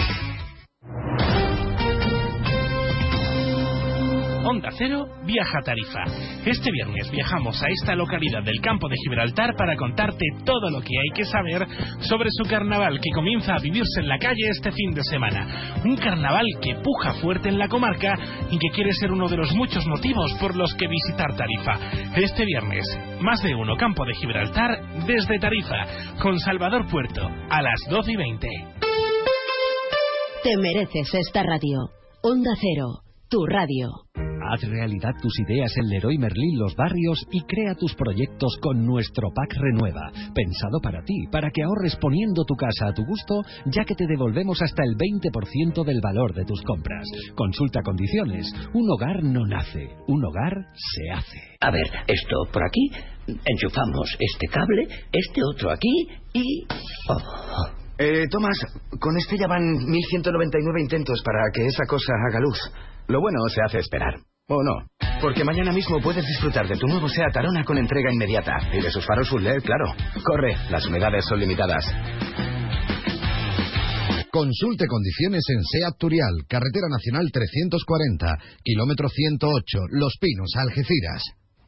Onda Cero viaja a Tarifa. Este viernes viajamos a esta localidad del campo de Gibraltar para contarte todo lo que hay que saber sobre su carnaval que comienza a vivirse en la calle este fin de semana. Un carnaval que puja fuerte en la comarca y que quiere ser uno de los muchos motivos por los que visitar Tarifa. Este viernes, más de uno campo de Gibraltar desde Tarifa, con Salvador Puerto, a las 12 y 20. Te mereces esta radio. Onda Cero, tu radio. Haz realidad tus ideas en Leroy Merlin Los Barrios y crea tus proyectos con nuestro pack Renueva, pensado para ti, para que ahorres poniendo tu casa a tu gusto, ya que te devolvemos hasta el 20% del valor de tus compras. Consulta condiciones. Un hogar no nace, un hogar se hace. A ver, esto por aquí, enchufamos este cable, este otro aquí y... Oh. Eh, Tomás, con este ya van 1199 intentos para que esa cosa haga luz. Lo bueno se hace esperar. ¿O no? Porque mañana mismo puedes disfrutar de tu nuevo SEAT Arona con entrega inmediata. Y de sus faros full LED, claro. Corre, las unidades son limitadas. Consulte condiciones en SEAT Turial, Carretera Nacional 340, kilómetro 108, Los Pinos, Algeciras.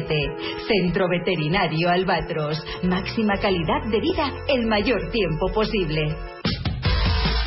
171407 Centro Veterinario Albatros. Máxima calidad de vida el mayor tiempo posible.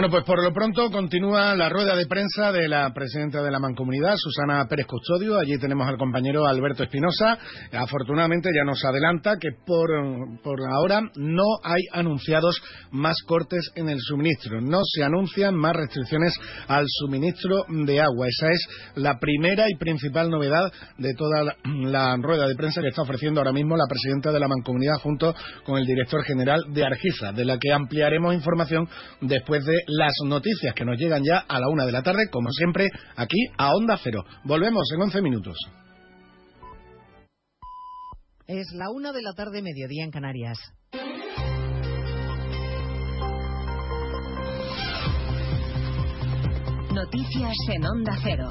Bueno, pues por lo pronto continúa la rueda de prensa de la presidenta de la Mancomunidad, Susana Pérez Custodio. Allí tenemos al compañero Alberto Espinosa. Afortunadamente ya nos adelanta que por, por ahora no hay anunciados más cortes en el suministro. No se anuncian más restricciones al suministro de agua. Esa es la primera y principal novedad de toda la, la rueda de prensa que está ofreciendo ahora mismo la presidenta de la Mancomunidad junto con el director general de Argiza, de la que ampliaremos información después de las noticias que nos llegan ya a la una de la tarde, como siempre, aquí a Onda Cero. Volvemos en 11 minutos. Es la una de la tarde, mediodía en Canarias. Noticias en Onda Cero.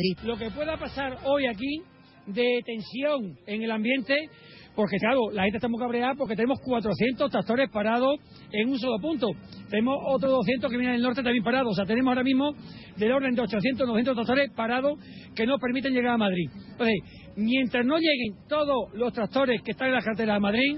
Lo que pueda pasar hoy aquí de tensión en el ambiente, porque claro, la gente está muy cabreada porque tenemos 400 tractores parados en un solo punto. Tenemos otros 200 que vienen del norte también parados. O sea, tenemos ahora mismo del orden de 800, 900 tractores parados que no permiten llegar a Madrid. Entonces, mientras no lleguen todos los tractores que están en la carretera de Madrid,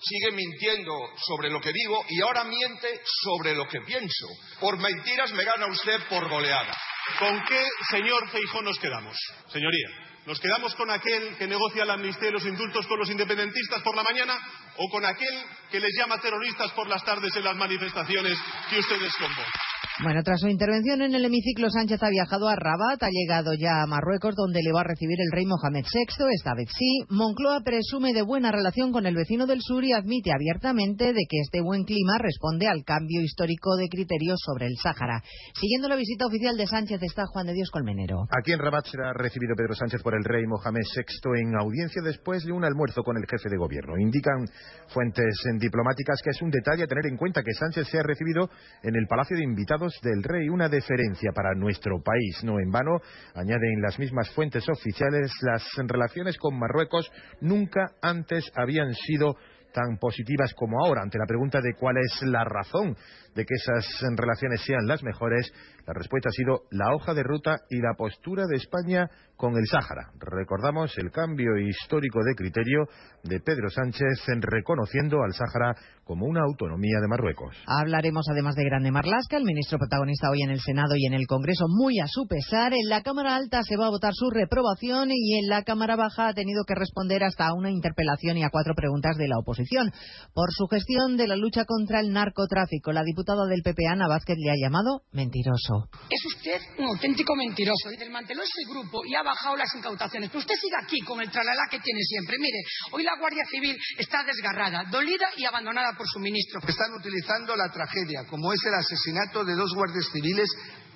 sigue mintiendo sobre lo que digo y ahora miente sobre lo que pienso. Por mentiras me gana usted por goleada. ¿Con qué señor Feijó nos quedamos, señoría? ¿Nos quedamos con aquel que negocia la amnistía y los indultos con los independentistas por la mañana o con aquel que les llama terroristas por las tardes en las manifestaciones que ustedes convocan? Bueno, tras su intervención en el hemiciclo, Sánchez ha viajado a Rabat, ha llegado ya a Marruecos, donde le va a recibir el rey Mohamed VI, esta vez sí. Moncloa presume de buena relación con el vecino del sur y admite abiertamente de que este buen clima responde al cambio histórico de criterios sobre el Sáhara. Siguiendo la visita oficial de Sánchez está Juan de Dios Colmenero. Aquí en Rabat será recibido Pedro Sánchez por el rey Mohamed VI en audiencia después de un almuerzo con el jefe de gobierno. Indican fuentes diplomáticas que es un detalle a tener en cuenta que Sánchez sea recibido en el Palacio de Invitados del Rey, una deferencia para nuestro país. No en vano, añaden las mismas fuentes oficiales, las relaciones con Marruecos nunca antes habían sido tan positivas como ahora. Ante la pregunta de cuál es la razón de que esas relaciones sean las mejores, la respuesta ha sido la hoja de ruta y la postura de España con el Sáhara. Recordamos el cambio histórico de criterio de Pedro Sánchez en reconociendo al Sáhara como una autonomía de Marruecos. Hablaremos además de Grande Marlasca, el ministro protagonista hoy en el Senado y en el Congreso, muy a su pesar. En la Cámara Alta se va a votar su reprobación y en la Cámara Baja ha tenido que responder hasta a una interpelación y a cuatro preguntas de la oposición. Por su gestión de la lucha contra el narcotráfico, la diputada del PP, Ana Vázquez, le ha llamado mentiroso. Es usted un auténtico mentiroso. Desmanteló ese grupo y ha bajado las incautaciones. Pero usted sigue aquí con el tralala que tiene siempre. Mire, hoy la Guardia Civil está desgarrada, dolida y abandonada por su ministro. Están utilizando la tragedia, como es el asesinato de dos guardias civiles,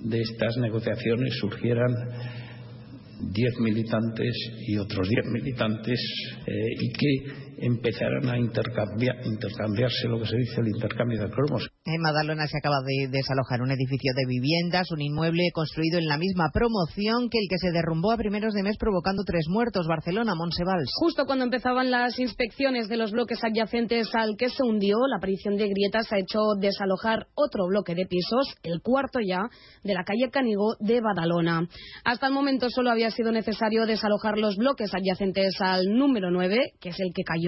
de estas negociaciones surgieran diez militantes y otros diez militantes eh, y que empezaran a intercambiar, intercambiarse lo que se dice el intercambio de cromos. En Madalona se acaba de desalojar un edificio de viviendas, un inmueble construido en la misma promoción que el que se derrumbó a primeros de mes provocando tres muertos, Barcelona, Monsevals. Justo cuando empezaban las inspecciones de los bloques adyacentes al que se hundió, la aparición de grietas ha hecho desalojar otro bloque de pisos, el cuarto ya, de la calle Canigó de Badalona. Hasta el momento solo había sido necesario desalojar los bloques adyacentes al número 9, que es el que cayó.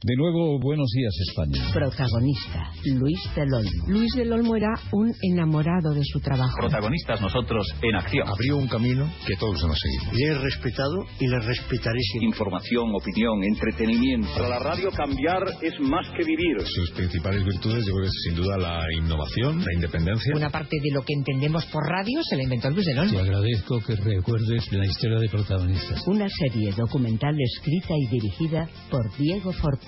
De nuevo, buenos días España. Protagonista, Luis del Olmo. Luis del Olmo era un enamorado de su trabajo. Protagonistas nosotros en acción. Abrió un camino que todos hemos seguido. Le he respetado y le respetaré siempre. Información, opinión, entretenimiento. Para la radio cambiar es más que vivir. Sus principales virtudes yo creo que es sin duda la innovación, la independencia. Una parte de lo que entendemos por radio se la inventó Luis del Olmo. Te agradezco que recuerdes la historia de protagonistas. Una serie documental escrita y dirigida por Diego Forte.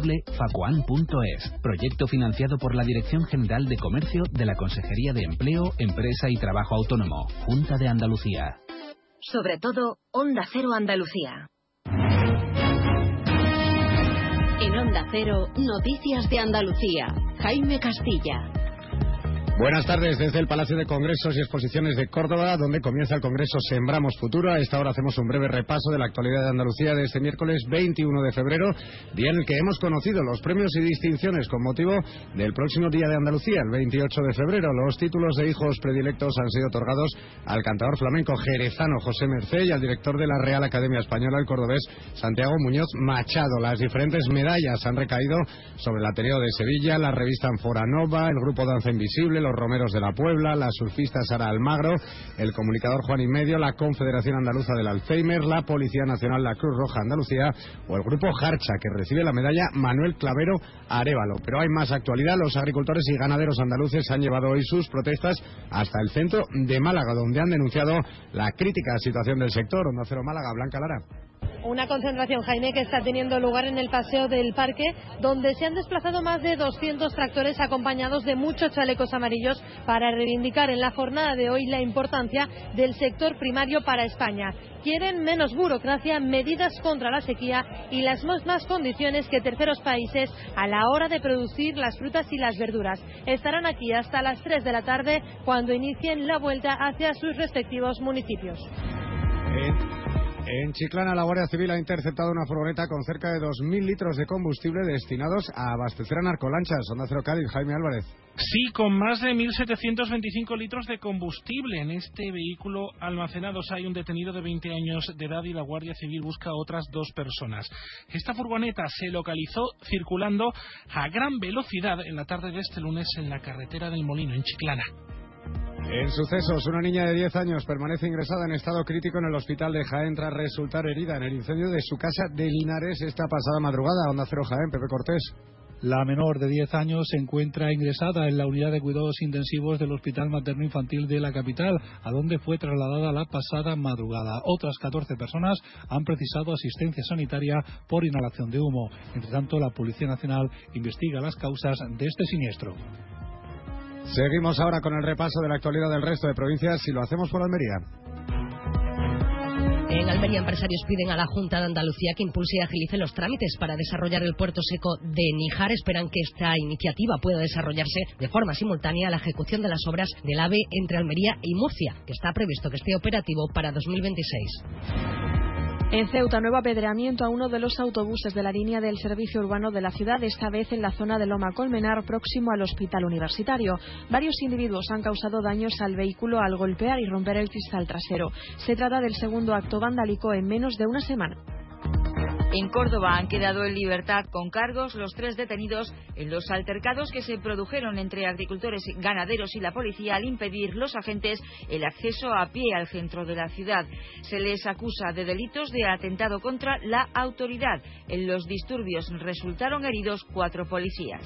www.facoan.es. Proyecto financiado por la Dirección General de Comercio de la Consejería de Empleo, Empresa y Trabajo Autónomo, Junta de Andalucía. Sobre todo, Onda Cero Andalucía. En Onda Cero, Noticias de Andalucía. Jaime Castilla. Buenas tardes desde el Palacio de Congresos y Exposiciones de Córdoba, donde comienza el Congreso Sembramos Futuro. A esta hora hacemos un breve repaso de la actualidad de Andalucía de este miércoles 21 de febrero, día en el que hemos conocido los premios y distinciones con motivo del próximo Día de Andalucía, el 28 de febrero. Los títulos de hijos predilectos han sido otorgados al cantador flamenco jerezano José Mercé y al director de la Real Academia Española, el cordobés Santiago Muñoz Machado. Las diferentes medallas han recaído sobre el Ateneo de Sevilla, la revista Anforanova, el grupo Danza Invisible, Romeros de la Puebla, la surfista Sara Almagro, el comunicador Juan y Medio, la Confederación Andaluza del Alzheimer, la Policía Nacional, la Cruz Roja Andalucía o el grupo Harcha, que recibe la medalla Manuel Clavero Arevalo. Pero hay más actualidad. Los agricultores y ganaderos andaluces han llevado hoy sus protestas hasta el centro de Málaga, donde han denunciado la crítica situación del sector. Onda Cero Málaga, Blanca Lara. Una concentración, Jaime, que está teniendo lugar en el paseo del parque, donde se han desplazado más de 200 tractores acompañados de muchos chalecos amarillos para reivindicar en la jornada de hoy la importancia del sector primario para España. Quieren menos burocracia, medidas contra la sequía y las mismas condiciones que terceros países a la hora de producir las frutas y las verduras. Estarán aquí hasta las 3 de la tarde cuando inicien la vuelta hacia sus respectivos municipios. En Chiclana, la Guardia Civil ha interceptado una furgoneta con cerca de 2.000 litros de combustible destinados a abastecer a narcolanchas. Onda Cero Cádiz, Jaime Álvarez. Sí, con más de 1.725 litros de combustible. En este vehículo almacenados hay un detenido de 20 años de edad y la Guardia Civil busca a otras dos personas. Esta furgoneta se localizó circulando a gran velocidad en la tarde de este lunes en la carretera del Molino, en Chiclana. En sucesos, una niña de 10 años permanece ingresada en estado crítico en el hospital de Jaén tras resultar herida en el incendio de su casa de Linares esta pasada madrugada. Onda Cero Jaén, Pepe Cortés. La menor de 10 años se encuentra ingresada en la unidad de cuidados intensivos del Hospital Materno Infantil de la capital, a donde fue trasladada la pasada madrugada. Otras 14 personas han precisado asistencia sanitaria por inhalación de humo. Entre tanto, la Policía Nacional investiga las causas de este siniestro. Seguimos ahora con el repaso de la actualidad del resto de provincias y lo hacemos por Almería. En Almería, empresarios piden a la Junta de Andalucía que impulse y agilice los trámites para desarrollar el puerto seco de Níjar. Esperan que esta iniciativa pueda desarrollarse de forma simultánea a la ejecución de las obras del AVE entre Almería y Murcia, que está previsto que esté operativo para 2026. En Ceuta, nuevo apedreamiento a uno de los autobuses de la línea del servicio urbano de la ciudad, esta vez en la zona de Loma Colmenar, próximo al hospital universitario. Varios individuos han causado daños al vehículo al golpear y romper el cristal trasero. Se trata del segundo acto vandálico en menos de una semana. En Córdoba han quedado en libertad con cargos los tres detenidos en los altercados que se produjeron entre agricultores, ganaderos y la policía al impedir los agentes el acceso a pie al centro de la ciudad. Se les acusa de delitos de atentado contra la autoridad. En los disturbios resultaron heridos cuatro policías.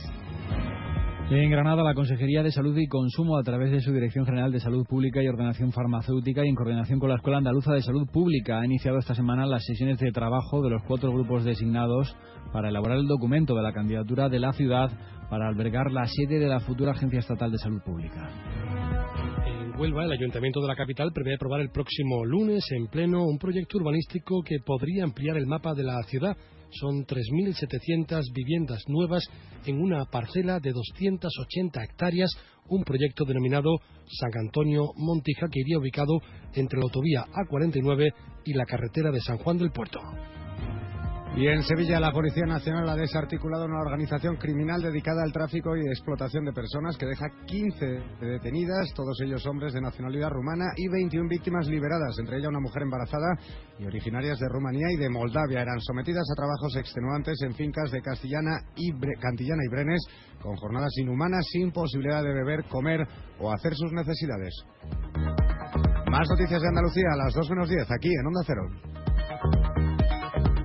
En Granada, la Consejería de Salud y Consumo, a través de su Dirección General de Salud Pública y Ordenación Farmacéutica y en coordinación con la Escuela Andaluza de Salud Pública, ha iniciado esta semana las sesiones de trabajo de los cuatro grupos designados para elaborar el documento de la candidatura de la ciudad para albergar la sede de la futura Agencia Estatal de Salud Pública. En Huelva, el Ayuntamiento de la capital prevé aprobar el próximo lunes en pleno un proyecto urbanístico que podría ampliar el mapa de la ciudad son 3.700 viviendas nuevas en una parcela de 280 hectáreas, un proyecto denominado San Antonio Montija que iría ubicado entre la autovía A49 y la carretera de San Juan del Puerto. Y en Sevilla la Policía Nacional ha desarticulado una organización criminal dedicada al tráfico y explotación de personas que deja 15 detenidas, todos ellos hombres de nacionalidad rumana y 21 víctimas liberadas, entre ellas una mujer embarazada y originarias de Rumanía y de Moldavia. Eran sometidas a trabajos extenuantes en fincas de Castellana y Cantillana y Brenes con jornadas inhumanas sin posibilidad de beber, comer o hacer sus necesidades. Más noticias de Andalucía a las 2 menos 10 aquí en Onda Cero.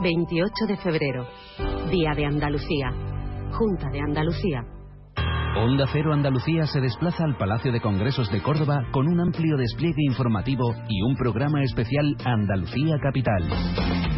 28 de febrero, Día de Andalucía, Junta de Andalucía. Onda Cero Andalucía se desplaza al Palacio de Congresos de Córdoba con un amplio despliegue informativo y un programa especial Andalucía Capital.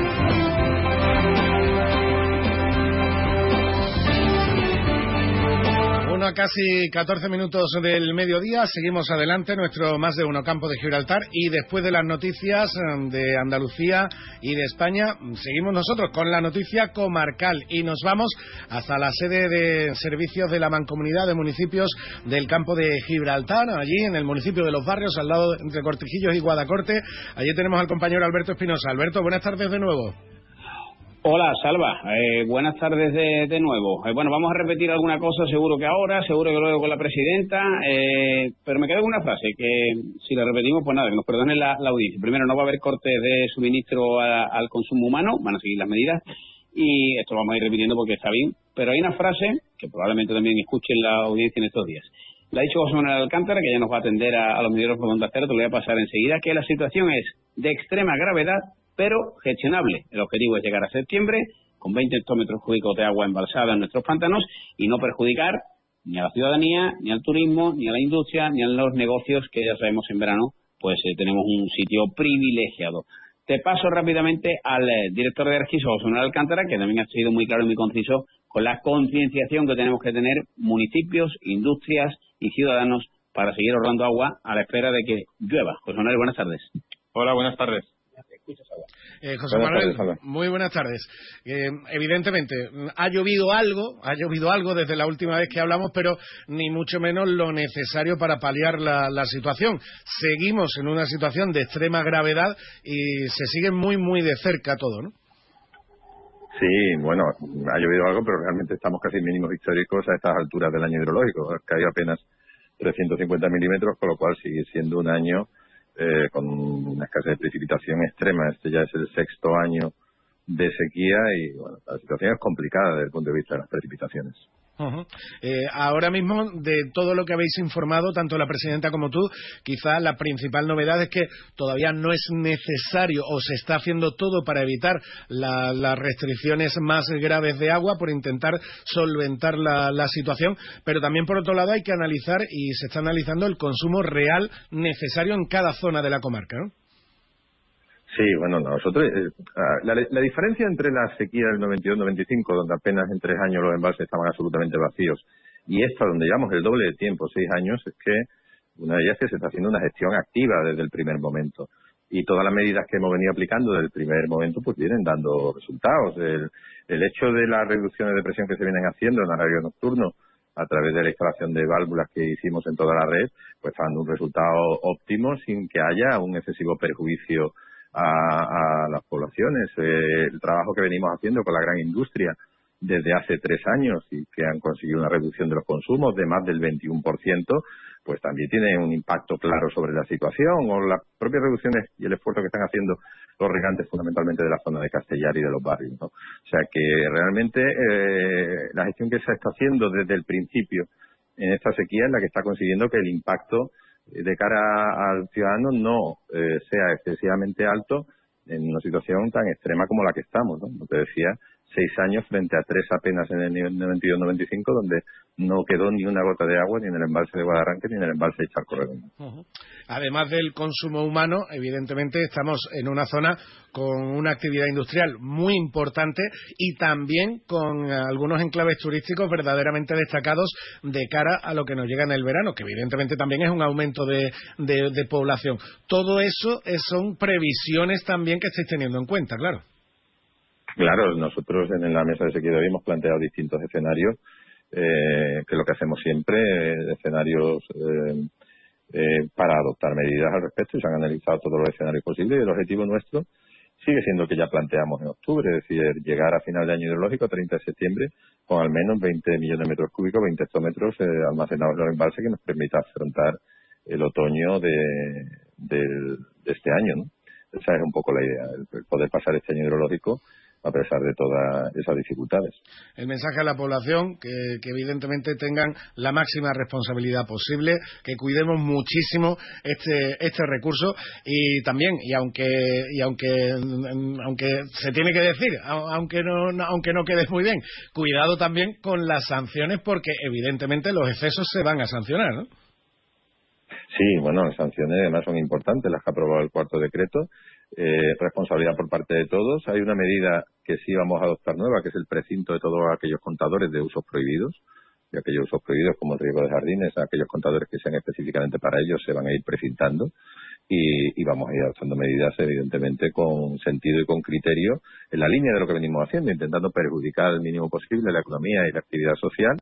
Casi 14 minutos del mediodía. Seguimos adelante nuestro más de uno campo de Gibraltar y después de las noticias em, de Andalucía y de España, seguimos nosotros con la noticia comarcal y nos vamos hasta la sede de servicios de la Mancomunidad de Municipios del campo de Gibraltar, allí en el municipio de Los Barrios, al lado entre Cortijillos y Guadacorte. Allí tenemos al compañero Alberto Espinosa. Alberto, buenas tardes de nuevo. Hola, Salva. Eh, buenas tardes de, nuevo. Eh, bueno, vamos a repetir alguna cosa, seguro que ahora, seguro que luego con la presidenta, eh, pero me quedo con una frase que si la repetimos, pues nada, que nos perdone la, audiencia. Primero, no va a haber cortes de suministro al consumo humano, van a seguir las medidas y esto lo vamos a ir repitiendo porque está bien, pero hay una frase que probablemente también escuchen la audiencia en estos días. La ha dicho José Manuel Alcántara, que ya nos va a atender a, los medios por Onda Cero, te lo voy a pasar enseguida, que la situación es de extrema gravedad pero gestionable. El objetivo es llegar a septiembre con 20 hectómetros cúbicos de agua embalsada en nuestros pantanos y no perjudicar ni a la ciudadanía, ni al turismo, ni a la industria, ni a los negocios que ya sabemos en verano, pues eh, tenemos un sitio privilegiado. Te paso rápidamente al eh, director de Arquiso, José Manuel Alcántara, que también ha sido muy claro y muy conciso con la concienciación que tenemos que tener municipios, industrias y ciudadanos para seguir ahorrando agua a la espera de que llueva. José Manuel, buenas tardes. Hola, buenas tardes. Eh, José Manuel, muy buenas tardes. Eh, evidentemente, ha llovido algo, ha llovido algo desde la última vez que hablamos, pero ni mucho menos lo necesario para paliar la, situación. Seguimos en una situación de extrema gravedad y se sigue muy, muy de cerca todo, ¿no? Sí, bueno, ha llovido algo, pero realmente estamos casi en mínimos históricos a estas alturas del año hidrológico. que hay apenas 350 milímetros, con lo cual sigue siendo un año eh, con una escasez de precipitación extrema. Este ya es el sexto año de sequía y bueno, la situación es complicada desde el punto de vista de las precipitaciones. Eh, ahora mismo, de todo lo que habéis informado, tanto la presidenta como tú, quizá la principal novedad es que todavía no es necesario o se está haciendo todo para evitar las restricciones más graves de agua, por intentar solventar la, la situación, pero también por otro lado hay que analizar y se está analizando el consumo real necesario en cada zona de la comarca. ¿no? Sí, bueno, nosotros, eh, ah, la, diferencia entre la sequía del 92-95, donde apenas en tres años los embalses estaban absolutamente vacíos, y esta, donde llevamos el doble de tiempo, seis años, es que una de ellas es que se está haciendo una gestión activa desde el primer momento. Y todas las medidas que hemos venido aplicando desde el primer momento, pues vienen dando resultados. El, el hecho de las reducciones de presión que se vienen haciendo en horario nocturno, a través de la instalación de válvulas que hicimos en toda la red, pues está dando un resultado óptimo sin que haya un excesivo perjuicio a, las poblaciones. Eh, el trabajo que venimos haciendo con la gran industria desde hace tres años y que han conseguido una reducción de los consumos de más del 21%, pues también tiene un impacto claro sobre la situación o las propias reducciones y el esfuerzo que están haciendo los regantes fundamentalmente de la zona de Castellar y de los barrios. ¿no? O sea que realmente eh, la gestión que se está haciendo desde el principio en esta sequía es la que está consiguiendo que el impacto de cara al ciudadano no eh, sea excesivamente alto en una situación tan extrema como la que estamos. ¿no? Como te decía, seis años frente a tres apenas en el nivel 92-95, donde no quedó ni una gota de agua ni en el embalse de Guadarranque ni en el embalse de Charco Redondo. Además del consumo humano, evidentemente estamos en una zona con una actividad industrial muy importante y también con algunos enclaves turísticos verdaderamente destacados de cara a lo que nos llega en el verano, que evidentemente también es un aumento de, de población. Todo eso son previsiones también que estáis teniendo en cuenta, claro. Claro, nosotros en la mesa de sequía hemos planteado distintos escenarios, eh, que es lo que hacemos siempre, escenarios eh, eh, para adoptar medidas al respecto y se han analizado todos los escenarios posibles y el objetivo nuestro sigue siendo que ya planteamos en octubre, es decir, llegar a final de año hidrológico, 30 de septiembre, con al menos 20 millones de metros cúbicos, 20 hectómetros eh, almacenados en los embalses que nos permita afrontar el otoño de, de, este año. ¿no? Esa es un poco la idea, el poder pasar este año hidrológico a pesar de todas esas dificultades. El mensaje a la población que, evidentemente tengan la máxima responsabilidad posible, que cuidemos muchísimo este este recurso y también y aunque y aunque aunque se tiene que decir, aunque no aunque no quede muy bien, cuidado también con las sanciones porque evidentemente los excesos se van a sancionar, ¿no? Sí, bueno, las sanciones además son importantes, las que ha aprobado el cuarto decreto eh, responsabilidad por parte de todos. Hay una medida que sí vamos a adoptar nueva, que es el precinto de todos aquellos contadores de usos prohibidos. Y aquellos usos prohibidos, como el riego de jardines, aquellos contadores que sean específicamente para ellos, se van a ir precintando. Y, vamos a ir adoptando medidas, evidentemente, con sentido y con criterio, en la línea de lo que venimos haciendo, intentando perjudicar al mínimo posible la economía y la actividad social,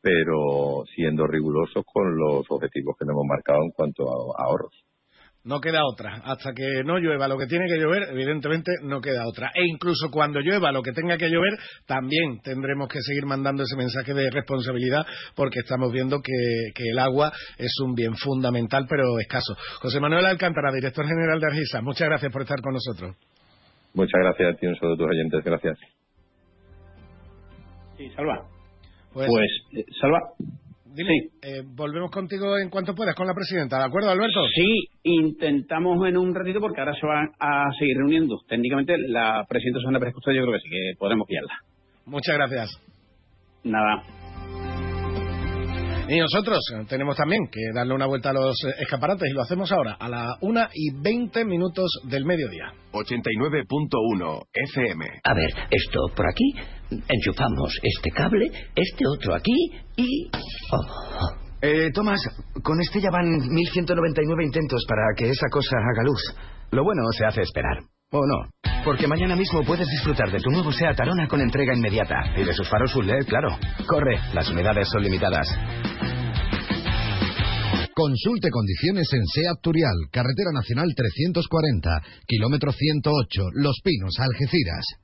pero siendo rigurosos con los objetivos que nos hemos marcado en cuanto a ahorros. No queda otra. Hasta que no llueva lo que tiene que llover, evidentemente no queda otra. E incluso cuando llueva lo que tenga que llover, también tendremos que seguir mandando ese mensaje de responsabilidad porque estamos viendo que, el agua es un bien fundamental pero escaso. José Manuel Alcántara, director general de Argisa, muchas gracias por estar con nosotros. Muchas gracias a ti, un saludo a tus oyentes. Gracias. Sí, Salva. Pues, pues eh, Salva. Dime, eh, volvemos contigo en cuanto puedas con la presidenta, ¿de acuerdo, Alberto? Sí, intentamos en un ratito porque ahora se van a seguir reuniendo. Técnicamente, la presidenta Susana Pérez Custodio yo creo que sí, que podremos pillarla. Muchas gracias. Nada. Y nosotros tenemos también que darle una vuelta a los escaparates y lo hacemos ahora, a la una y 20 minutos del mediodía. 89.1 FM. A ver, esto por aquí, enchufamos este cable, este otro aquí y... Oh. Eh, Tomás, con este ya van 1199 intentos para que esa cosa haga luz. Lo bueno se hace esperar. ¿O no? Porque mañana mismo puedes disfrutar de tu nuevo SEAT Arona con entrega inmediata. Y de sus faros full LED, claro. Corre, las unidades son limitadas. Consulte condiciones en SEAT Turial, Carretera Nacional 340, kilómetro 108, Los Pinos, Algeciras.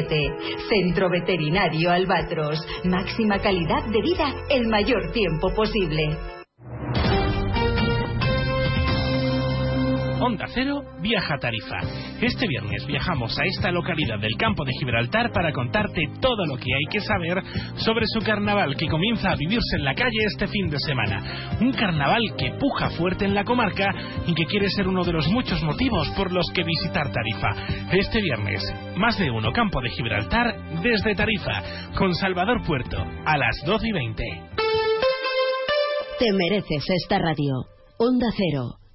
Centro Veterinario Albatros. Máxima calidad de vida el mayor tiempo posible. Onda Cero viaja a Tarifa. Este viernes viajamos a esta localidad del campo de Gibraltar para contarte todo lo que hay que saber sobre su carnaval que comienza a vivirse en la calle este fin de semana. Un carnaval que puja fuerte en la comarca y que quiere ser uno de los muchos motivos por los que visitar Tarifa. Este viernes, más de uno campo de Gibraltar desde Tarifa, con Salvador Puerto, a las 12 y 20. Te mereces esta radio. Onda Cero,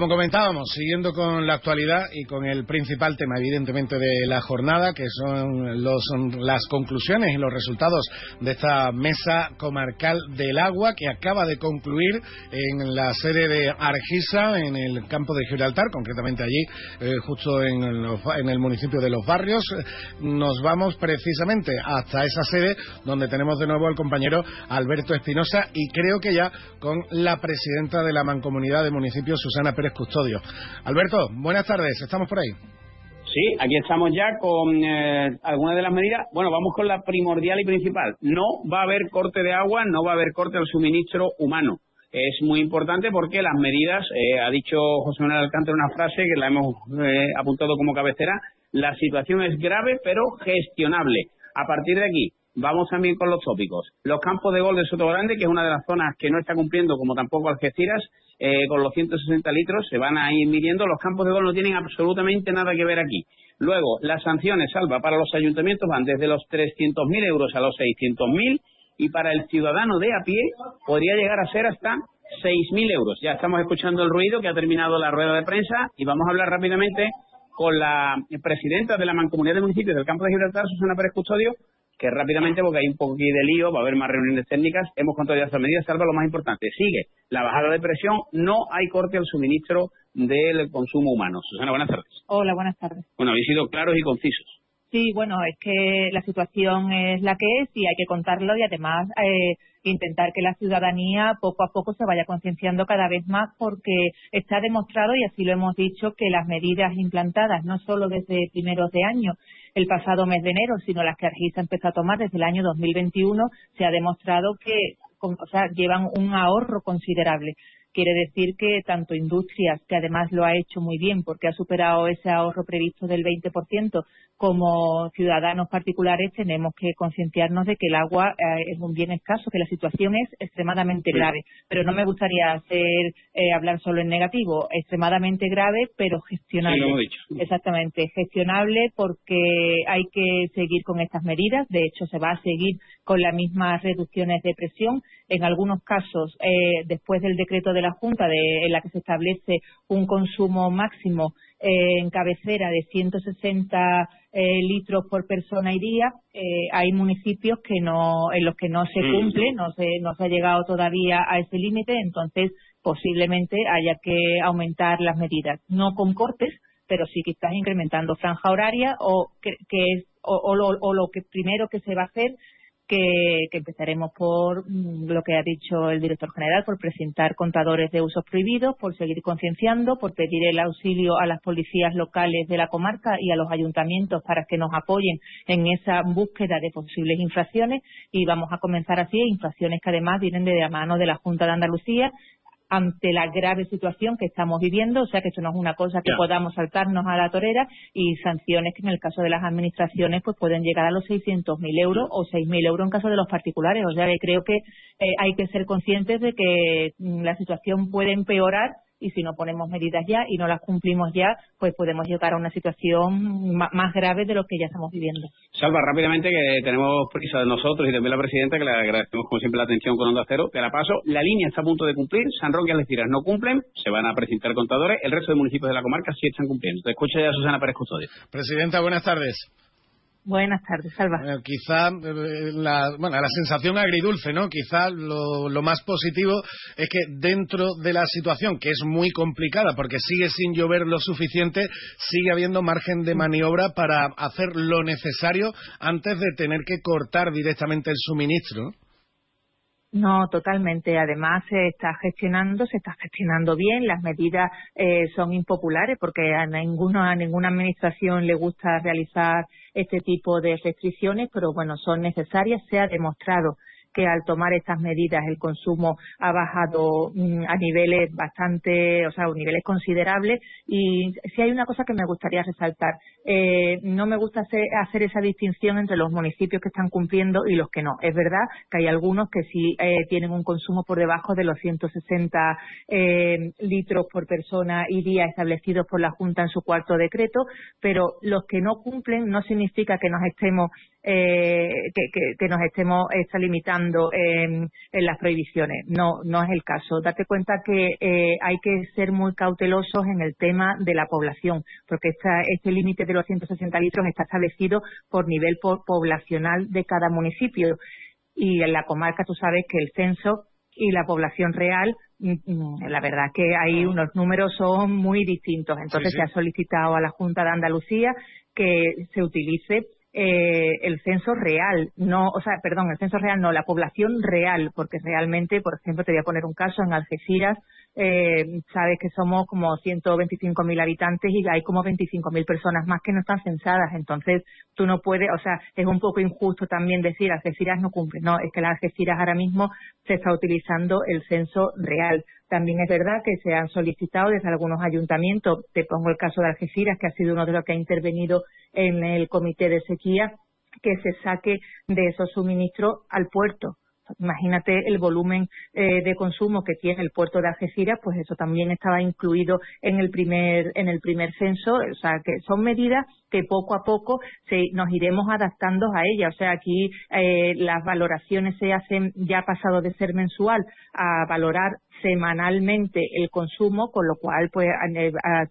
Como comentábamos, siguiendo con la actualidad y con el principal tema, evidentemente, de la jornada, que son, los, son las conclusiones y los resultados de esta mesa comarcal del agua que acaba de concluir en la sede de Argisa, en el campo de Gibraltar, concretamente allí, eh, justo en, los- en el municipio de Los Barrios. Nos vamos precisamente hasta esa sede donde tenemos de nuevo al compañero Alberto Espinosa y creo que ya con la presidenta de la Mancomunidad de Municipios, Susana Pérez Custodio. Alberto, buenas tardes, estamos por ahí. Sí, aquí estamos ya con eh, algunas de las medidas. Bueno, vamos con la primordial y principal. No va a haber corte de agua, no va a haber corte al suministro humano. Es muy importante porque las medidas, eh, ha dicho José Manuel Alcántara una frase que la hemos eh, apuntado como cabecera, la situación es grave pero gestionable. A partir de aquí, vamos también con los tópicos. Los campos de gol de Soto Grande, que es una de las zonas que no está cumpliendo, como tampoco Algeciras, eh, con los 160 litros, se van a ir midiendo. Los campos de gol no tienen absolutamente nada que ver aquí. Luego, las sanciones, Salva, para los ayuntamientos van desde los 300.000 euros a los 600.000 y para el ciudadano de a pie podría llegar a ser hasta 6.000 euros. Ya estamos escuchando el ruido que ha terminado la rueda de prensa y vamos a hablar rápidamente con la presidenta de la Mancomunidad de Municipios del Campo de Gibraltar, Susana Pérez Custodio, que rápidamente, porque hay un poquito de lío, va a haber más reuniones técnicas, hemos contado ya estas medidas, salva lo más importante. Sigue la bajada de presión, no hay corte al suministro del consumo humano. Susana, buenas tardes. Hola, buenas tardes. Bueno, habéis sido claros y concisos. Sí, bueno, es que la situación es la que es y hay que contarlo y además eh, intentar que la ciudadanía poco a poco se vaya concienciando cada vez más porque está demostrado y así lo hemos dicho que las medidas implantadas no solo desde primeros de año el pasado mes de enero, sino las que Argisa empezó a tomar desde el año 2021, se ha demostrado que o sea, llevan un ahorro considerable. Quiere decir que tanto industrias, que además lo ha hecho muy bien porque ha superado ese ahorro previsto del 20%, como ciudadanos particulares tenemos que concienciarnos de que el agua eh, es un bien escaso, que la situación es extremadamente Sí. grave. Pero no me gustaría hacer eh, hablar solo en negativo, extremadamente grave, pero gestionable. Sí, lo hemos dicho. Exactamente, gestionable porque hay que seguir con estas medidas. De hecho, se va a seguir con las mismas reducciones de presión. En algunos casos, eh, después del decreto de la Junta de, en la que se establece un consumo máximo en cabecera de 160 eh, litros por persona y día. Eh, hay municipios que no, en los que no se cumple, no se, no se ha llegado todavía a ese límite, entonces posiblemente haya que aumentar las medidas, no con cortes, pero sí quizás incrementando franja horaria o que, es o, o, lo, que primero que se va a hacer que, empezaremos por mm, lo que ha dicho el director general, por presentar contadores de usos prohibidos, por seguir concienciando, por pedir el auxilio a las policías locales de la comarca y a los ayuntamientos para que nos apoyen en esa búsqueda de posibles infracciones. Y vamos a comenzar así, infracciones que además vienen de la mano de la Junta de Andalucía ante la grave situación que estamos viviendo, o sea que esto no es una cosa que podamos saltarnos a la torera y sanciones que en el caso de las administraciones pues pueden llegar a los 600.000 euros o 6.000 euros en caso de los particulares. O sea que creo que eh, hay que ser conscientes de que mm, la situación puede empeorar y si no ponemos medidas ya y no las cumplimos ya, pues podemos llegar a una situación más grave de lo que ya estamos viviendo. Salva, rápidamente, que tenemos prisa de nosotros y también la presidenta, que le agradecemos como siempre la atención con Onda Cero. Te la paso. La línea está a punto de cumplir. San Roque y Algeciras no cumplen, se van a presentar contadores. El resto de municipios de la comarca sí están cumpliendo. Te escucha ya Susana Pérez Custodio. Presidenta, buenas tardes. Buenas tardes, Salva. quizá eh, la, bueno, la sensación agridulce, ¿no? Quizá lo, más positivo es que dentro de la situación, que es muy complicada porque sigue sin llover lo suficiente, sigue habiendo margen de maniobra para hacer lo necesario antes de tener que cortar directamente el suministro. Totalmente. Además, se está gestionando, se está gestionando bien. Las medidas eh, son impopulares porque a, ninguno, a ninguna administración le gusta realizar este tipo de restricciones, pero bueno, son necesarias. Se ha demostrado que al tomar estas medidas el consumo ha bajado mm, a niveles bastante, o sea, a niveles considerables. Y si hay una cosa que me gustaría resaltar, eh, no me gusta hacer, esa distinción entre los municipios que están cumpliendo y los que no. Es verdad que hay algunos que sí eh, tienen un consumo por debajo de los 160 eh, litros por persona y día establecidos por la Junta en su cuarto decreto, pero los que no cumplen no significa que nos estemos eh, que, nos estemos en, las prohibiciones. No, no es el caso. Date cuenta que eh, hay que ser muy cautelosos en el tema de la población, porque este límite de los 160 litros está establecido por nivel poblacional de cada municipio. Y en la comarca tú sabes que el censo y la población real, mm, mm, la verdad que hay unos números son muy distintos. Entonces se ha solicitado a la Junta de Andalucía que se utilice eh, el censo real, no, o sea, perdón, el censo real no, la población real, porque realmente, por ejemplo, te voy a poner un caso en Algeciras, eh, sabes que somos como 125.000 habitantes y hay como 25.000 personas más que no están censadas, entonces tú no puedes, o sea, es un poco injusto también decir Algeciras no cumple, no, es que las Algeciras ahora mismo se está utilizando el censo real. También es verdad que se han solicitado desde algunos ayuntamientos, te pongo el caso de Algeciras, que ha sido uno de los que ha intervenido en el comité de sequía, que se saque de esos suministros al puerto. Imagínate el volumen eh, de consumo que tiene el puerto de Algeciras, pues eso también estaba incluido en el primer en el primer censo, o sea que son medidas que poco a poco nos iremos adaptando a ellas. O sea, aquí eh, las valoraciones se hacen ya ha pasado de ser mensual a valorar semanalmente el consumo, con lo cual pues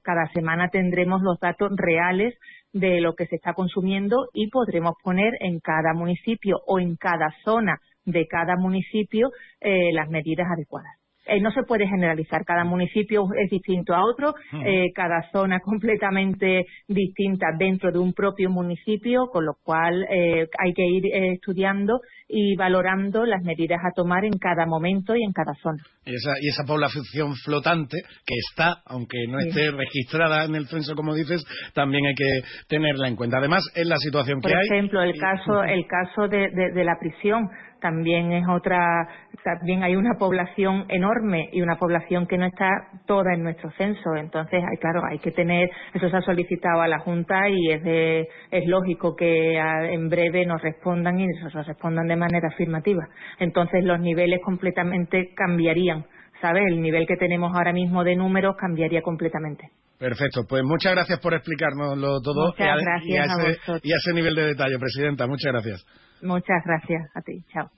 cada semana tendremos los datos reales de lo que se está consumiendo y podremos poner en cada municipio o en cada zona de cada municipio eh, las medidas adecuadas. Eh, no se puede generalizar. Cada municipio es distinto a otro, eh, cada zona completamente distinta dentro de un propio municipio, con lo cual eh, hay que ir estudiando y valorando las medidas a tomar en cada momento y en cada zona. Y esa, y esa población flotante que está, aunque no esté registrada en el censo, como dices, también hay que tenerla en cuenta. Además, es la situación que hay. Por ejemplo, el caso, el caso de la prisión también es otra, también hay una población enorme y una población que no está toda en nuestro censo. Entonces, hay, claro, hay que tener, eso se ha solicitado a la Junta y es, de, es lógico que en breve nos respondan y nos respondan de manera afirmativa. Entonces, los niveles completamente cambiarían. ¿Sabes? El nivel que tenemos ahora mismo de números cambiaría completamente. Perfecto, pues muchas gracias por explicárnoslo todo muchas gracias a, y a ese nivel de detalle, Presidenta. Muchas gracias. Muchas gracias a ti. Chao.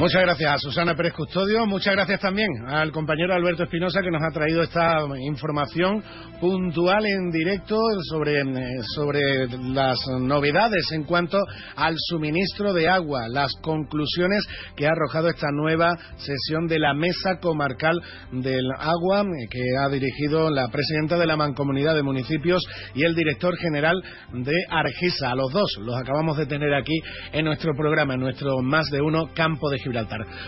Muchas gracias a Susana Pérez Custodio, muchas gracias también al compañero Alberto Espinosa que nos ha traído esta información puntual en directo sobre, eh, sobre las novedades en cuanto al suministro de agua, las conclusiones que ha arrojado esta nueva sesión de la Mesa Comarcal del Agua eh, que ha dirigido la presidenta de la Mancomunidad de Municipios y el director general de Argisa. A los dos los acabamos de tener aquí en nuestro programa, en nuestro más de uno campo de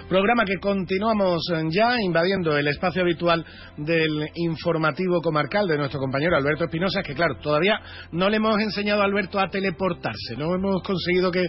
Programa que continuamos ya invadiendo el espacio habitual del informativo comarcal de nuestro compañero Alberto Espinosa, que claro, todavía no le hemos enseñado a Alberto a teleportarse, no hemos conseguido que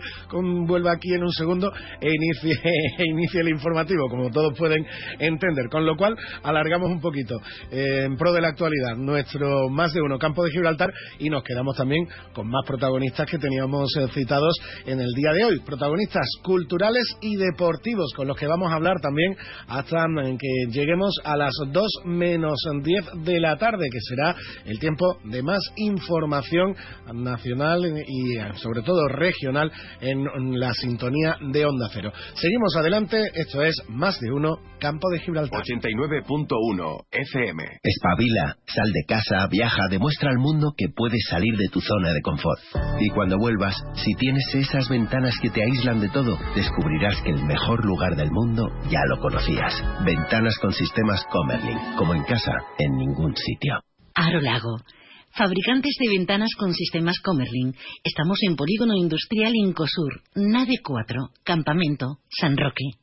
vuelva aquí en un segundo e inicie, e inicie el informativo, como todos pueden entender, con lo cual alargamos un poquito eh, en pro de la actualidad nuestro más de uno campo de Gibraltar y nos quedamos también con más protagonistas que teníamos eh, citados en el día de hoy, protagonistas culturales y deportivos con los que vamos a hablar también hasta que lleguemos a las 2 menos 10 de la tarde, que será el tiempo de más información nacional y sobre todo regional en la sintonía de Onda Cero. Seguimos adelante, esto es Más de Uno, Campo de Gibraltar. 89.1 FM. Espabila, sal de casa, viaja, demuestra al mundo que puedes salir de tu zona de confort. Y cuando vuelvas, si tienes esas ventanas que te aíslan de todo, descubrirás que el mejor lugar del mundo ya lo conocías. Ventanas con sistemas Comerlin, como en casa, en ningún sitio. Aro Lago. Fabricantes de ventanas con sistemas Comerlin. Estamos en Polígono Industrial Incosur, Nave 4, Campamento, San Roque.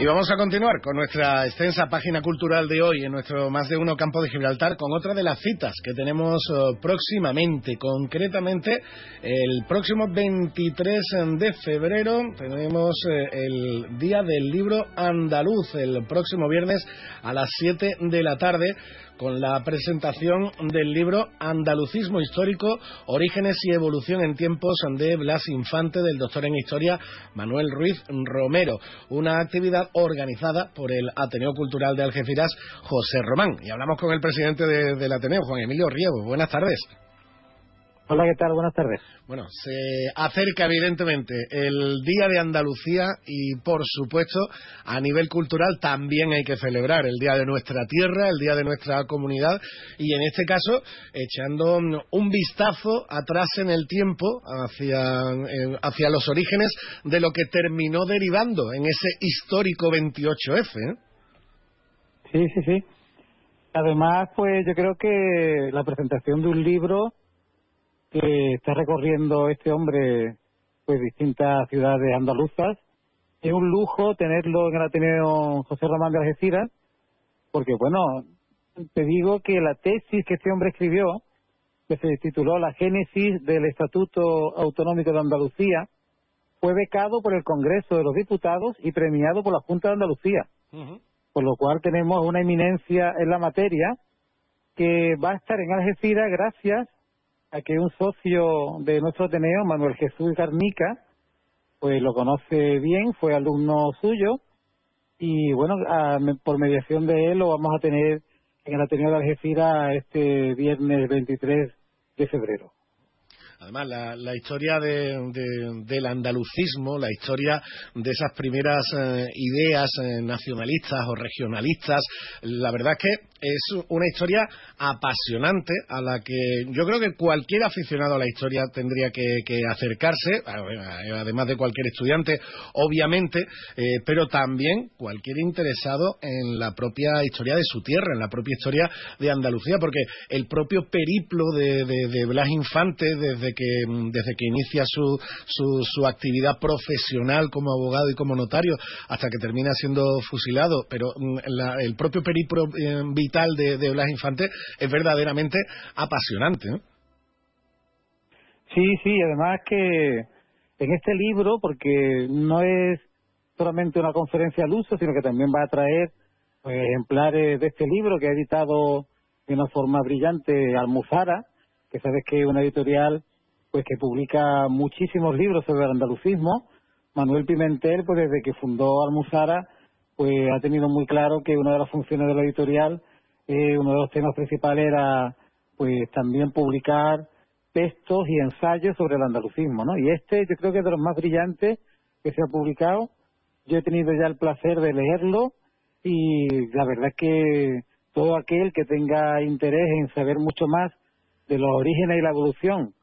Y vamos a continuar con nuestra extensa página cultural de hoy en nuestro más de uno campo de Gibraltar con otra de las citas que tenemos eh, próximamente. Concretamente, el próximo 23 de febrero tenemos eh, el Día del Libro Andaluz, el próximo viernes a las 7 de la tarde con la presentación del libro Andalucismo Histórico, Orígenes y Evolución en Tiempos de Blas Infante del doctor en Historia Manuel Ruiz Romero, una actividad organizada por el Ateneo Cultural de Algeciras, José Román. Y hablamos con el presidente del Ateneo, Juan Emilio Riego. Buenas tardes. Hola, ¿qué tal? Buenas tardes. Bueno, se acerca evidentemente el Día de Andalucía y, por supuesto, a nivel cultural también hay que celebrar el Día de nuestra tierra, el Día de nuestra comunidad y, en este caso, echando un vistazo atrás en el tiempo hacia, eh, hacia los orígenes de lo que terminó derivando en ese histórico 28F. ¿eh? Sí, sí, sí. Además, pues yo creo que la presentación de un libro que está recorriendo este hombre pues distintas ciudades andaluzas. Es un lujo tenerlo en el Ateneo José Román de Algeciras, porque bueno, te digo que la tesis que este hombre escribió, que se tituló La génesis del Estatuto Autonómico de Andalucía, fue becado por el Congreso de los Diputados y premiado por la Junta de Andalucía. Por lo cual tenemos una eminencia en la materia que va a estar en Algeciras gracias a que un socio de nuestro Ateneo, Manuel Jesús Garnica, pues lo conoce bien, fue alumno suyo, y bueno, por mediación de él lo vamos a tener en el Ateneo de Algeciras este viernes 23 de febrero. Además, la, historia del andalucismo, la historia de esas primeras eh, ideas eh, nacionalistas o regionalistas, la verdad es que es una historia apasionante a la que yo creo que cualquier aficionado a la historia tendría que, acercarse, además de cualquier estudiante, obviamente, eh, pero también cualquier interesado en la propia historia de su tierra, en la propia historia de Andalucía, porque el propio periplo de, de Blas Infante, desde desde que mm, desde que inicia su, su, su actividad profesional como abogado y como notario hasta que termina siendo fusilado, pero mm, el propio periplo eh, vital de, de, Blas Infante es verdaderamente apasionante. Sí, sí, además que en este libro, porque no es solamente una conferencia al uso, sino que también va a traer pues, ejemplares de este libro que ha editado de una forma brillante Almuzara, que sabes que es una editorial pues que publica muchísimos libros sobre el andalucismo. Manuel Pimentel, pues desde que fundó Almuzara, pues ha tenido muy claro que una de las funciones de la editorial, eh, uno de los temas principales era pues también publicar textos y ensayos sobre el andalucismo, ¿no? Y este yo creo que es de los más brillantes que se ha publicado. Yo he tenido ya el placer de leerlo y la verdad es que todo aquel que tenga interés en saber mucho más de los orígenes y la evolución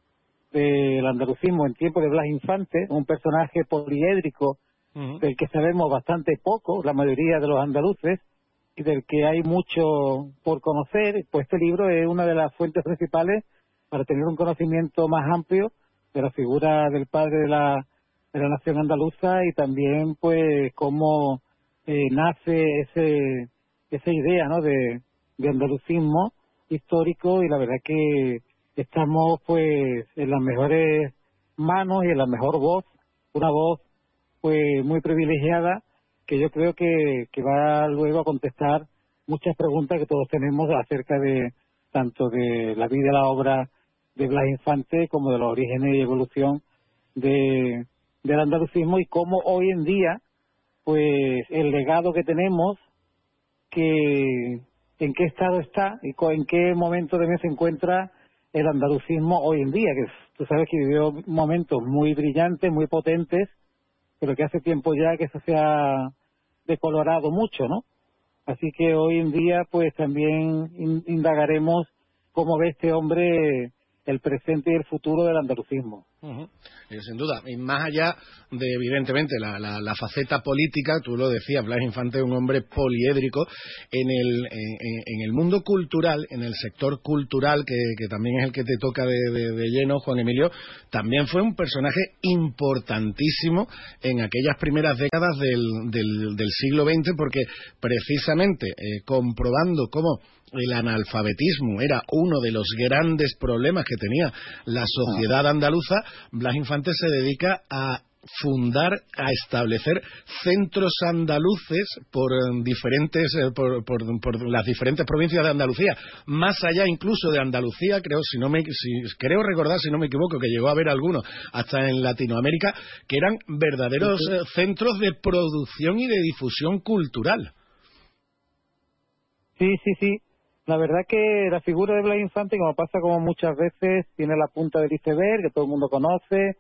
del andalucismo en tiempo de Blas Infante, un personaje poliédrico del que sabemos bastante poco, la mayoría de los andaluces, y del que hay mucho por conocer, pues este libro es una de las fuentes principales para tener un conocimiento más amplio de la figura del padre de la, de la nación andaluza y también pues cómo eh, nace ese esa idea ¿no? de, de andalucismo histórico y la verdad que estamos pues en las mejores manos y en la mejor voz, una voz pues muy privilegiada que yo creo que, que va luego a contestar muchas preguntas que todos tenemos acerca de tanto de la vida y la obra de Blas Infante como de los orígenes y evolución de, del andalucismo y cómo hoy en día pues el legado que tenemos que en qué estado está y en qué momento mes se encuentra el andalucismo hoy en día, que tú sabes que vivió momentos muy brillantes, muy potentes, pero que hace tiempo ya que eso se ha decolorado mucho, ¿no? Así que hoy en día, pues también indagaremos cómo ve este hombre el presente y el futuro del andalucismo. Eh, sin duda, y más allá de, evidentemente, la, la, faceta política, tú lo decías, Blas Infante es un hombre poliédrico, en el, en, el mundo cultural, en el sector cultural, que, también es el que te toca de, lleno, Juan Emilio, también fue un personaje importantísimo en aquellas primeras décadas del, del, siglo XX, porque precisamente eh, comprobando cómo el analfabetismo era uno de los grandes problemas que tenía la sociedad andaluza, Blas Infante se dedica a fundar, a establecer centros andaluces por eh, diferentes eh, por, por, las diferentes provincias de Andalucía, más allá incluso de Andalucía, creo si no me si, creo recordar si no me equivoco que llegó a haber algunos hasta en Latinoamérica que eran verdaderos eh, centros de producción y de difusión cultural. Sí, sí, sí. La verdad que la figura de Blas Infante, como pasa como muchas veces, tiene la punta del iceberg, que todo el mundo conoce,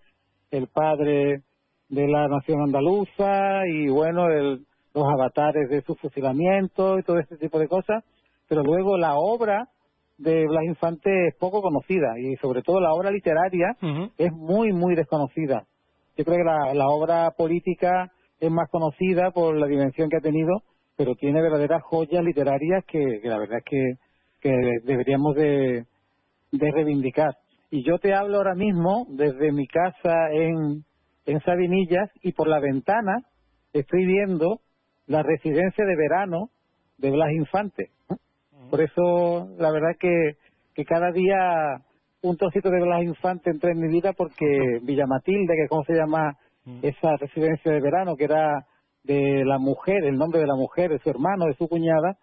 el padre de la nación andaluza y, bueno, los avatares de su fusilamiento y todo este tipo de cosas, pero luego la obra de Blas Infante es poco conocida y sobre todo la obra literaria es muy, muy desconocida. Yo creo que la, la obra política es más conocida por la dimensión que ha tenido pero tiene verdaderas joyas literarias que, la verdad es que, deberíamos de, reivindicar. Y yo te hablo ahora mismo desde mi casa en, en Sabinillas y por la ventana estoy viendo la residencia de verano de Blas Infante. Por eso, la verdad es que, que cada día un trocito de Blas Infante entra en mi vida porque Villa Matilde, que es como se llama esa residencia de verano, que era de la mujer, el nombre de la mujer, de su hermano, de su cuñada,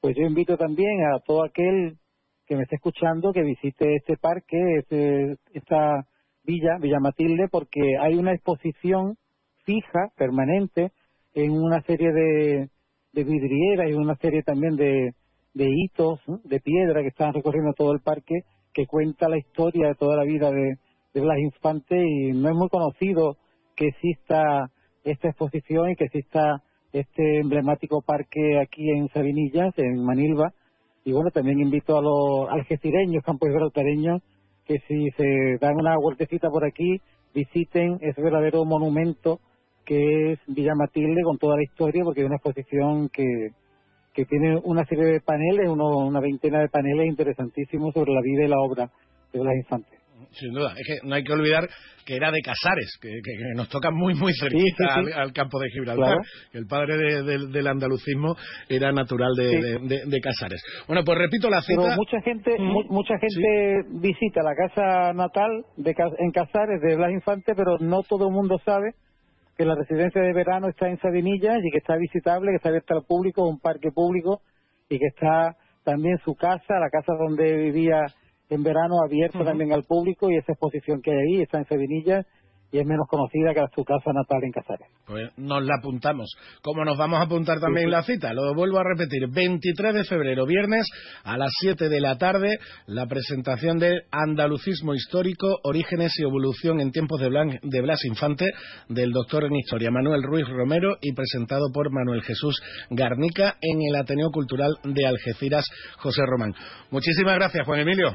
pues yo invito también a todo aquel que me esté escuchando que visite este parque, este, esta villa, Villa Matilde, porque hay una exposición fija, permanente, en una serie de, vidrieras y una serie también de, hitos de piedra que están recorriendo todo el parque, que cuenta la historia de toda la vida de, de Blas y no es muy conocido que exista esta exposición y que exista este emblemático parque aquí en Sabinillas, en Manilva. Y bueno, también invito a los algecireños, campos gibraltareños, que si se dan una vueltecita por aquí, visiten ese verdadero monumento que es Villa Matilde con toda la historia, porque es una exposición que, que tiene una serie de paneles, una veintena de paneles interesantísimos sobre la vida y la obra de Blas Infantes. Sin duda, es que no hay que olvidar que era de Casares, que, nos toca muy, muy cerquita Al, campo de Gibraltar. El padre del andalucismo era natural de, Casares. Bueno, pues repito la cita. mucha gente, mucha gente visita la casa natal de, en Casares de Blas Infante, pero no todo el mundo sabe que la residencia de verano está en Sabinillas y que está visitable, que está abierta al público, un parque público y que está también su casa, la casa donde vivía en verano abierta también al público y esa exposición que hay ahí está en Sevinilla y es menos conocida que su casa natal en Casares. Pues nos la apuntamos. Como nos vamos a apuntar también la cita, lo vuelvo a repetir, 23 de febrero, viernes, a las 7 de la tarde, la presentación de Andalucismo Histórico, Orígenes y Evolución en tiempos de, de Blas Infante, del doctor en Historia Manuel Ruiz Romero y presentado por Manuel Jesús Garnica en el Ateneo Cultural de Algeciras, José Román. Muchísimas gracias, Juan Emilio.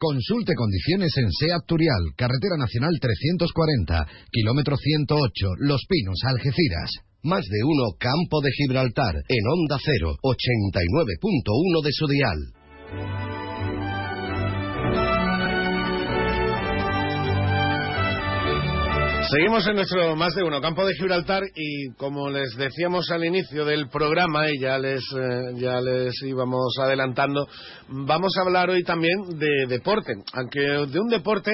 Consulte condiciones en SEAT Turial, Carretera Nacional 340, kilómetro 108, Los Pinos, Algeciras. Más de uno Campo de Gibraltar, en Onda 0, 89.1 de su dial. Seguimos en nuestro más de uno campo de Gibraltar y como les decíamos al inicio del programa y ya les eh, ya les íbamos adelantando, vamos a hablar hoy también de deporte, aunque de un deporte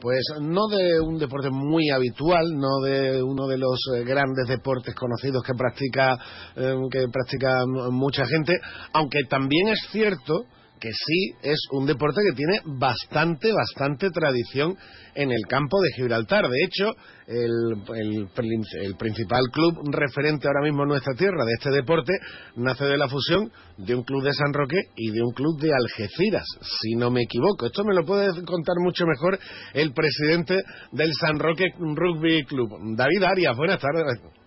pues no de un deporte muy habitual, no de uno de los eh, grandes deportes conocidos que practica eh, que practica mucha gente, aunque también es cierto que sí es un deporte que tiene bastante, bastante tradición en el campo de Gibraltar. De hecho, el, principal club referente ahora mismo en nuestra tierra de este deporte nace de la fusión de un club de San Roque y de un club de Algeciras, si no me equivoco. Esto me lo puede contar mucho mejor el presidente del San Roque Rugby Club, David Arias. Buenas tardes.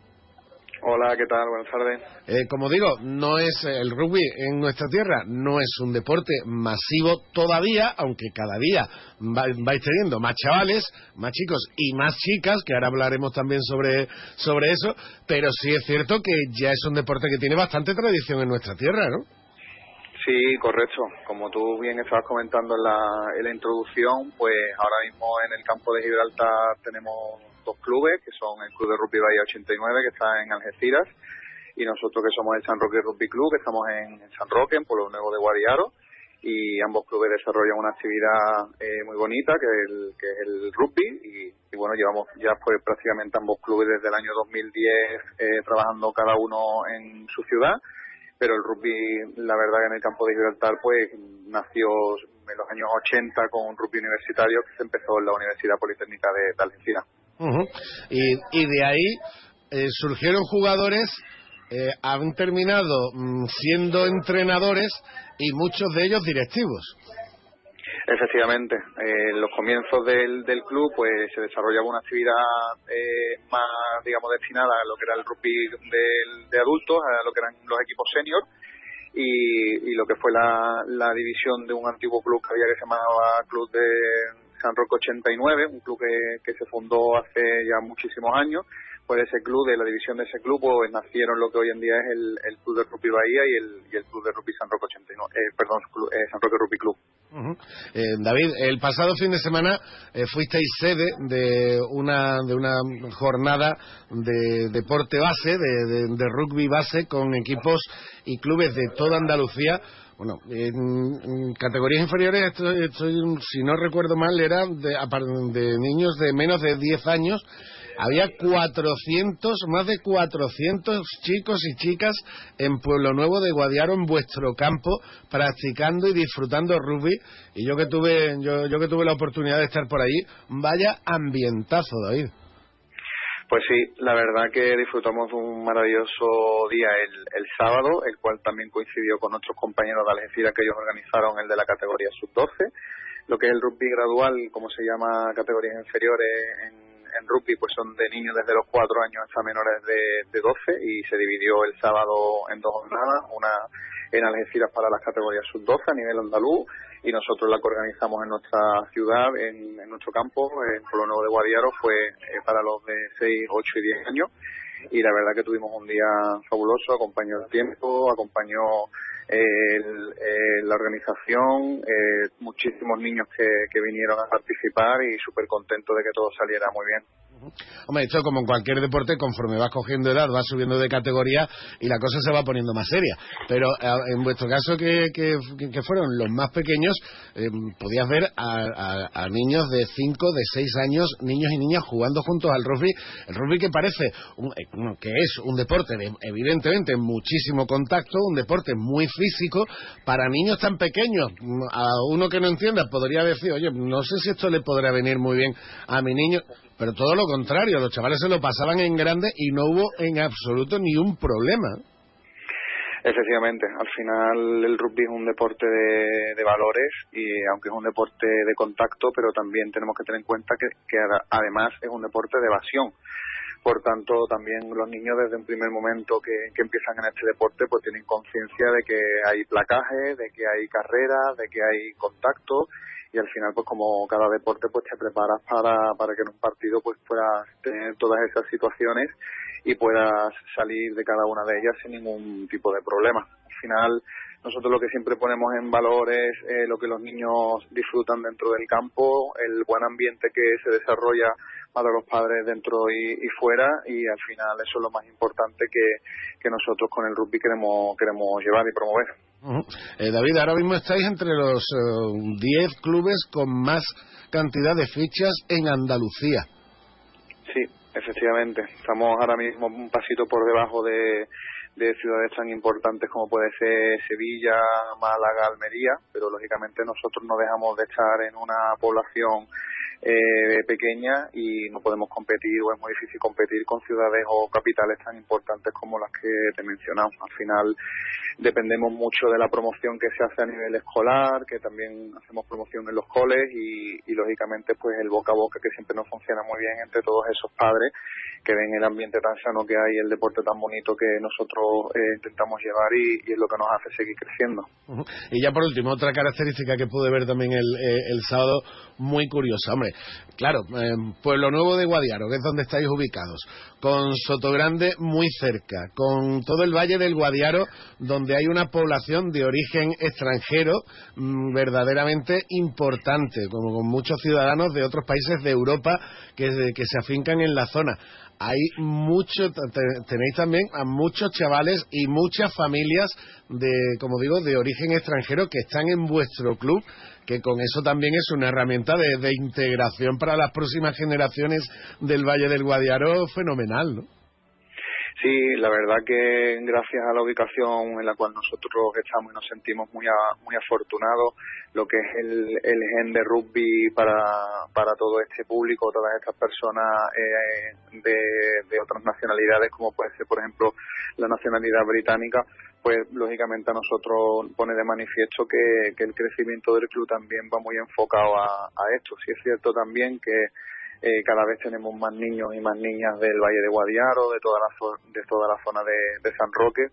Hola, ¿qué tal? Buenas tardes. Eh, como digo, no es el rugby en nuestra tierra, no es un deporte masivo todavía, aunque cada día vais teniendo más chavales, más chicos y más chicas, que ahora hablaremos también sobre, sobre eso, pero sí es cierto que ya es un deporte que tiene bastante tradición en nuestra tierra, ¿no? Sí, correcto. Como tú bien estabas comentando en la, en la introducción, pues ahora mismo en el campo de Gibraltar tenemos dos clubes, que son el Club de Rugby Bahía 89, que está en Algeciras, y nosotros que somos el San Roque Rugby Club, que estamos en, San Roque, en Pueblo Nuevo de Guadiaro, y ambos clubes desarrollan una actividad eh, muy bonita, que es el, que es el rugby, y, bueno, llevamos ya pues prácticamente ambos clubes desde el año 2010 eh, trabajando cada uno en su ciudad, pero el rugby, la verdad que en el campo de Gibraltar, pues nació en los años 80 con un rugby universitario que se empezó en la Universidad Politécnica de, de Algeciras y, de ahí eh, surgieron jugadores, eh, han terminado mm, siendo entrenadores y muchos de ellos directivos. Efectivamente, eh, en los comienzos del, club pues se desarrollaba una actividad más, digamos, destinada a lo que era el rugby de, adultos, a lo que eran los equipos senior y, y lo que fue la, la división de un antiguo club que había que se llamaba Club de, San Roque 89, un club que, se fundó hace ya muchísimos años. Pues ese club, de la división de ese club, pues nacieron lo que hoy en día es el, Club de Rugby Bahía y el, Club de Rugby San Roque 89, eh, perdón, eh, San Roque Rugby Club. Eh, David, el pasado fin de semana fuisteis sede de una, de una jornada de deporte base, de, de rugby base, con equipos y clubes de toda Andalucía bueno, en, categorías inferiores, si no recuerdo mal, era de, de niños de menos de 10 años. Había 400, más de 400 chicos y chicas en Pueblo Nuevo de Guadiaro, en vuestro campo, practicando y disfrutando rugby. Y yo que tuve, yo, yo que tuve la oportunidad de estar por allí, vaya ambientazo, David. Pues sí, la verdad que disfrutamos de un maravilloso día el, sábado, el cual también coincidió con nuestros compañeros de Algeciras que ellos organizaron el de la categoría sub-12. lo que es el rugby gradual, como se llama categorías inferiores en, en rugby, pues son de niños desde los 4 años hasta menores de, de 12 y se dividió el sábado en dos jornadas, una en Algeciras para las categorías sub-12 a nivel andaluz y nosotros la que organizamos en nuestra ciudad, en, nuestro campo, en Pueblo Nuevo de Guadiaro, fue eh, para los de 6, 8 y 10 años y la verdad que tuvimos un día fabuloso, acompañó el tiempo, acompañó la organización, eh, muchísimos niños que, que vinieron a participar y súper contentos de que todo saliera muy bien. Hombre, esto como en cualquier deporte, conforme vas cogiendo edad, vas subiendo de categoría y la cosa se va poniendo más seria. Pero eh, en vuestro caso, que, que, fueron los más pequeños, eh, podías ver a, niños de 5, de 6 años, niños y niñas jugando juntos al rugby. El rugby que parece, eh, que es un deporte de, evidentemente, muchísimo contacto, un deporte muy físico, para niños tan pequeños. A uno que no entienda podría decir, oye, no sé si esto le podrá venir muy bien a mi niño. Pero todo lo contrario, los chavales se lo pasaban en grande y no hubo en absoluto ni un problema. Efectivamente, al final el rugby es un deporte de, valores y aunque es un deporte de contacto, pero también tenemos que tener en cuenta que, además es un deporte de evasión. Por tanto, también los niños desde un primer momento que, que empiezan en este deporte pues tienen conciencia de que hay placaje, de que hay carreras, de que hay contacto y al final pues como cada deporte pues te preparas para, para que en un partido pues puedas tener todas esas situaciones y puedas salir de cada una de ellas sin ningún tipo de problema. Al final nosotros lo que siempre ponemos en valor es eh, lo que los niños disfrutan dentro del campo, el buen ambiente que se desarrolla para los padres dentro y, fuera y al final eso es lo más importante que, que nosotros con el rugby queremos, queremos llevar y promover. Eh, David, ahora mismo estáis entre los 10 eh, clubes con más cantidad de fichas en Andalucía. Sí, efectivamente. Estamos ahora mismo un pasito por debajo de, de ciudades tan importantes como puede ser Sevilla, Málaga, Almería, pero lógicamente nosotros no dejamos de estar en una población eh, pequeña y no podemos competir o es muy difícil competir con ciudades o capitales tan importantes como las que te mencionamos. Al final dependemos mucho de la promoción que se hace a nivel escolar, que también hacemos promoción en los coles y, lógicamente pues el boca a boca que siempre nos funciona muy bien entre todos esos padres que ven el ambiente tan sano que hay, el deporte tan bonito que nosotros eh, intentamos llevar y, es lo que nos hace seguir creciendo. Y ya por último, otra característica que pude ver también el, eh, el sábado, muy curiosa. Hombre, claro, eh, Pueblo Nuevo de Guadiaro, que es donde estáis ubicados, con Sotogrande muy cerca, con todo el Valle del Guadiaro, donde hay una población de origen extranjero mm, verdaderamente importante, como con muchos ciudadanos de otros países de Europa que, que se afincan en la zona. Hay mucho, tenéis también a muchos chavales y muchas familias de, como digo, de origen extranjero que están en vuestro club, que con eso también es una herramienta de, integración para las próximas generaciones del Valle del Guadiaro fenomenal, ¿no? Sí, la verdad que gracias a la ubicación en la cual nosotros estamos y nos sentimos muy muy afortunados, lo que es el, el gen de rugby para, para todo este público, todas estas personas eh, de, de otras nacionalidades, como puede ser, por ejemplo, la nacionalidad británica, pues lógicamente a nosotros pone de manifiesto que, que el crecimiento del club también va muy enfocado a, a esto. Sí es cierto también que eh, cada vez tenemos más niños y más niñas del Valle de Guadiaro, de toda la, de toda la zona de, San Roque,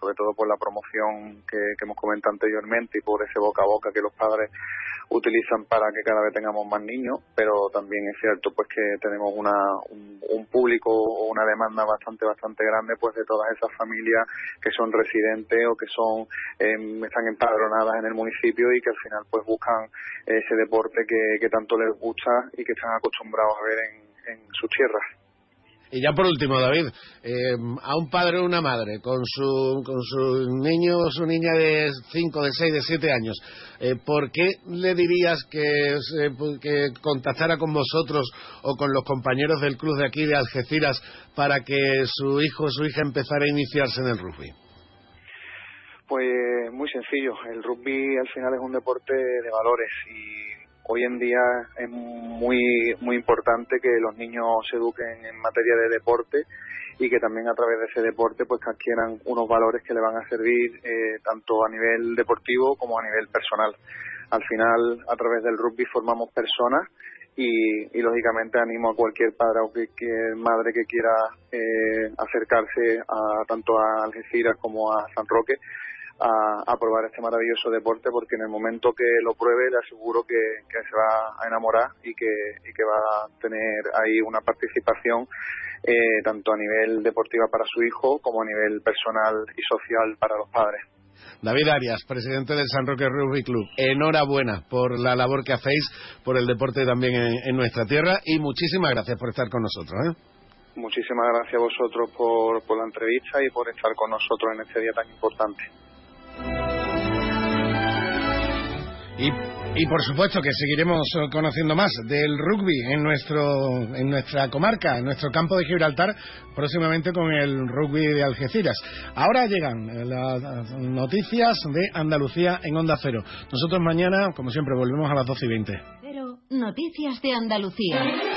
sobre todo por la promoción que, que hemos comentado anteriormente y por ese boca a boca que los padres utilizan para que cada vez tengamos más niños, pero también es cierto pues que tenemos una, un, público o una demanda bastante bastante grande pues de todas esas familias que son residentes o que son em, están empadronadas en el municipio y que al final pues buscan ese deporte que, que tanto les gusta y que están acostumbrados a ver en sus tierras. Y ya por último, David, eh, a un padre o una madre con su, con su niño o su niña de 5, de 6, de 7 años, eh, ¿por qué le dirías que, que contactara con vosotros o con los compañeros del club de aquí de Algeciras para que su hijo o su hija empezara a iniciarse en el rugby? Pues muy sencillo, el rugby al final es un deporte de valores y hoy en día es muy muy importante que los niños se eduquen en materia de deporte y que también a través de ese deporte pues adquieran unos valores que le van a servir eh, tanto a nivel deportivo como a nivel personal. al final a través del rugby formamos personas y, lógicamente animo a cualquier padre o cualquier madre que quiera eh, acercarse a tanto a Algeciras como a San Roque a, probar este maravilloso deporte porque en el momento que lo pruebe le aseguro que, se va a enamorar y que, y que va a tener ahí una participación eh, tanto a nivel deportiva para su hijo como a nivel personal y social para los padres. David Arias, presidente del San Roque Rugby Club, enhorabuena por la labor que hacéis, por el deporte también en, nuestra tierra y muchísimas gracias por estar con nosotros. ¿eh? Muchísimas gracias a vosotros por, por la entrevista y por estar con nosotros en este día tan importante. Y, por supuesto que seguiremos conociendo más del rugby en nuestro en nuestra comarca, en nuestro campo de Gibraltar, próximamente con el rugby de Algeciras. Ahora llegan eh, las noticias de Andalucía en Onda Cero. Nosotros mañana, como siempre, volvemos a las 12 y 20. Noticias de Andalucía.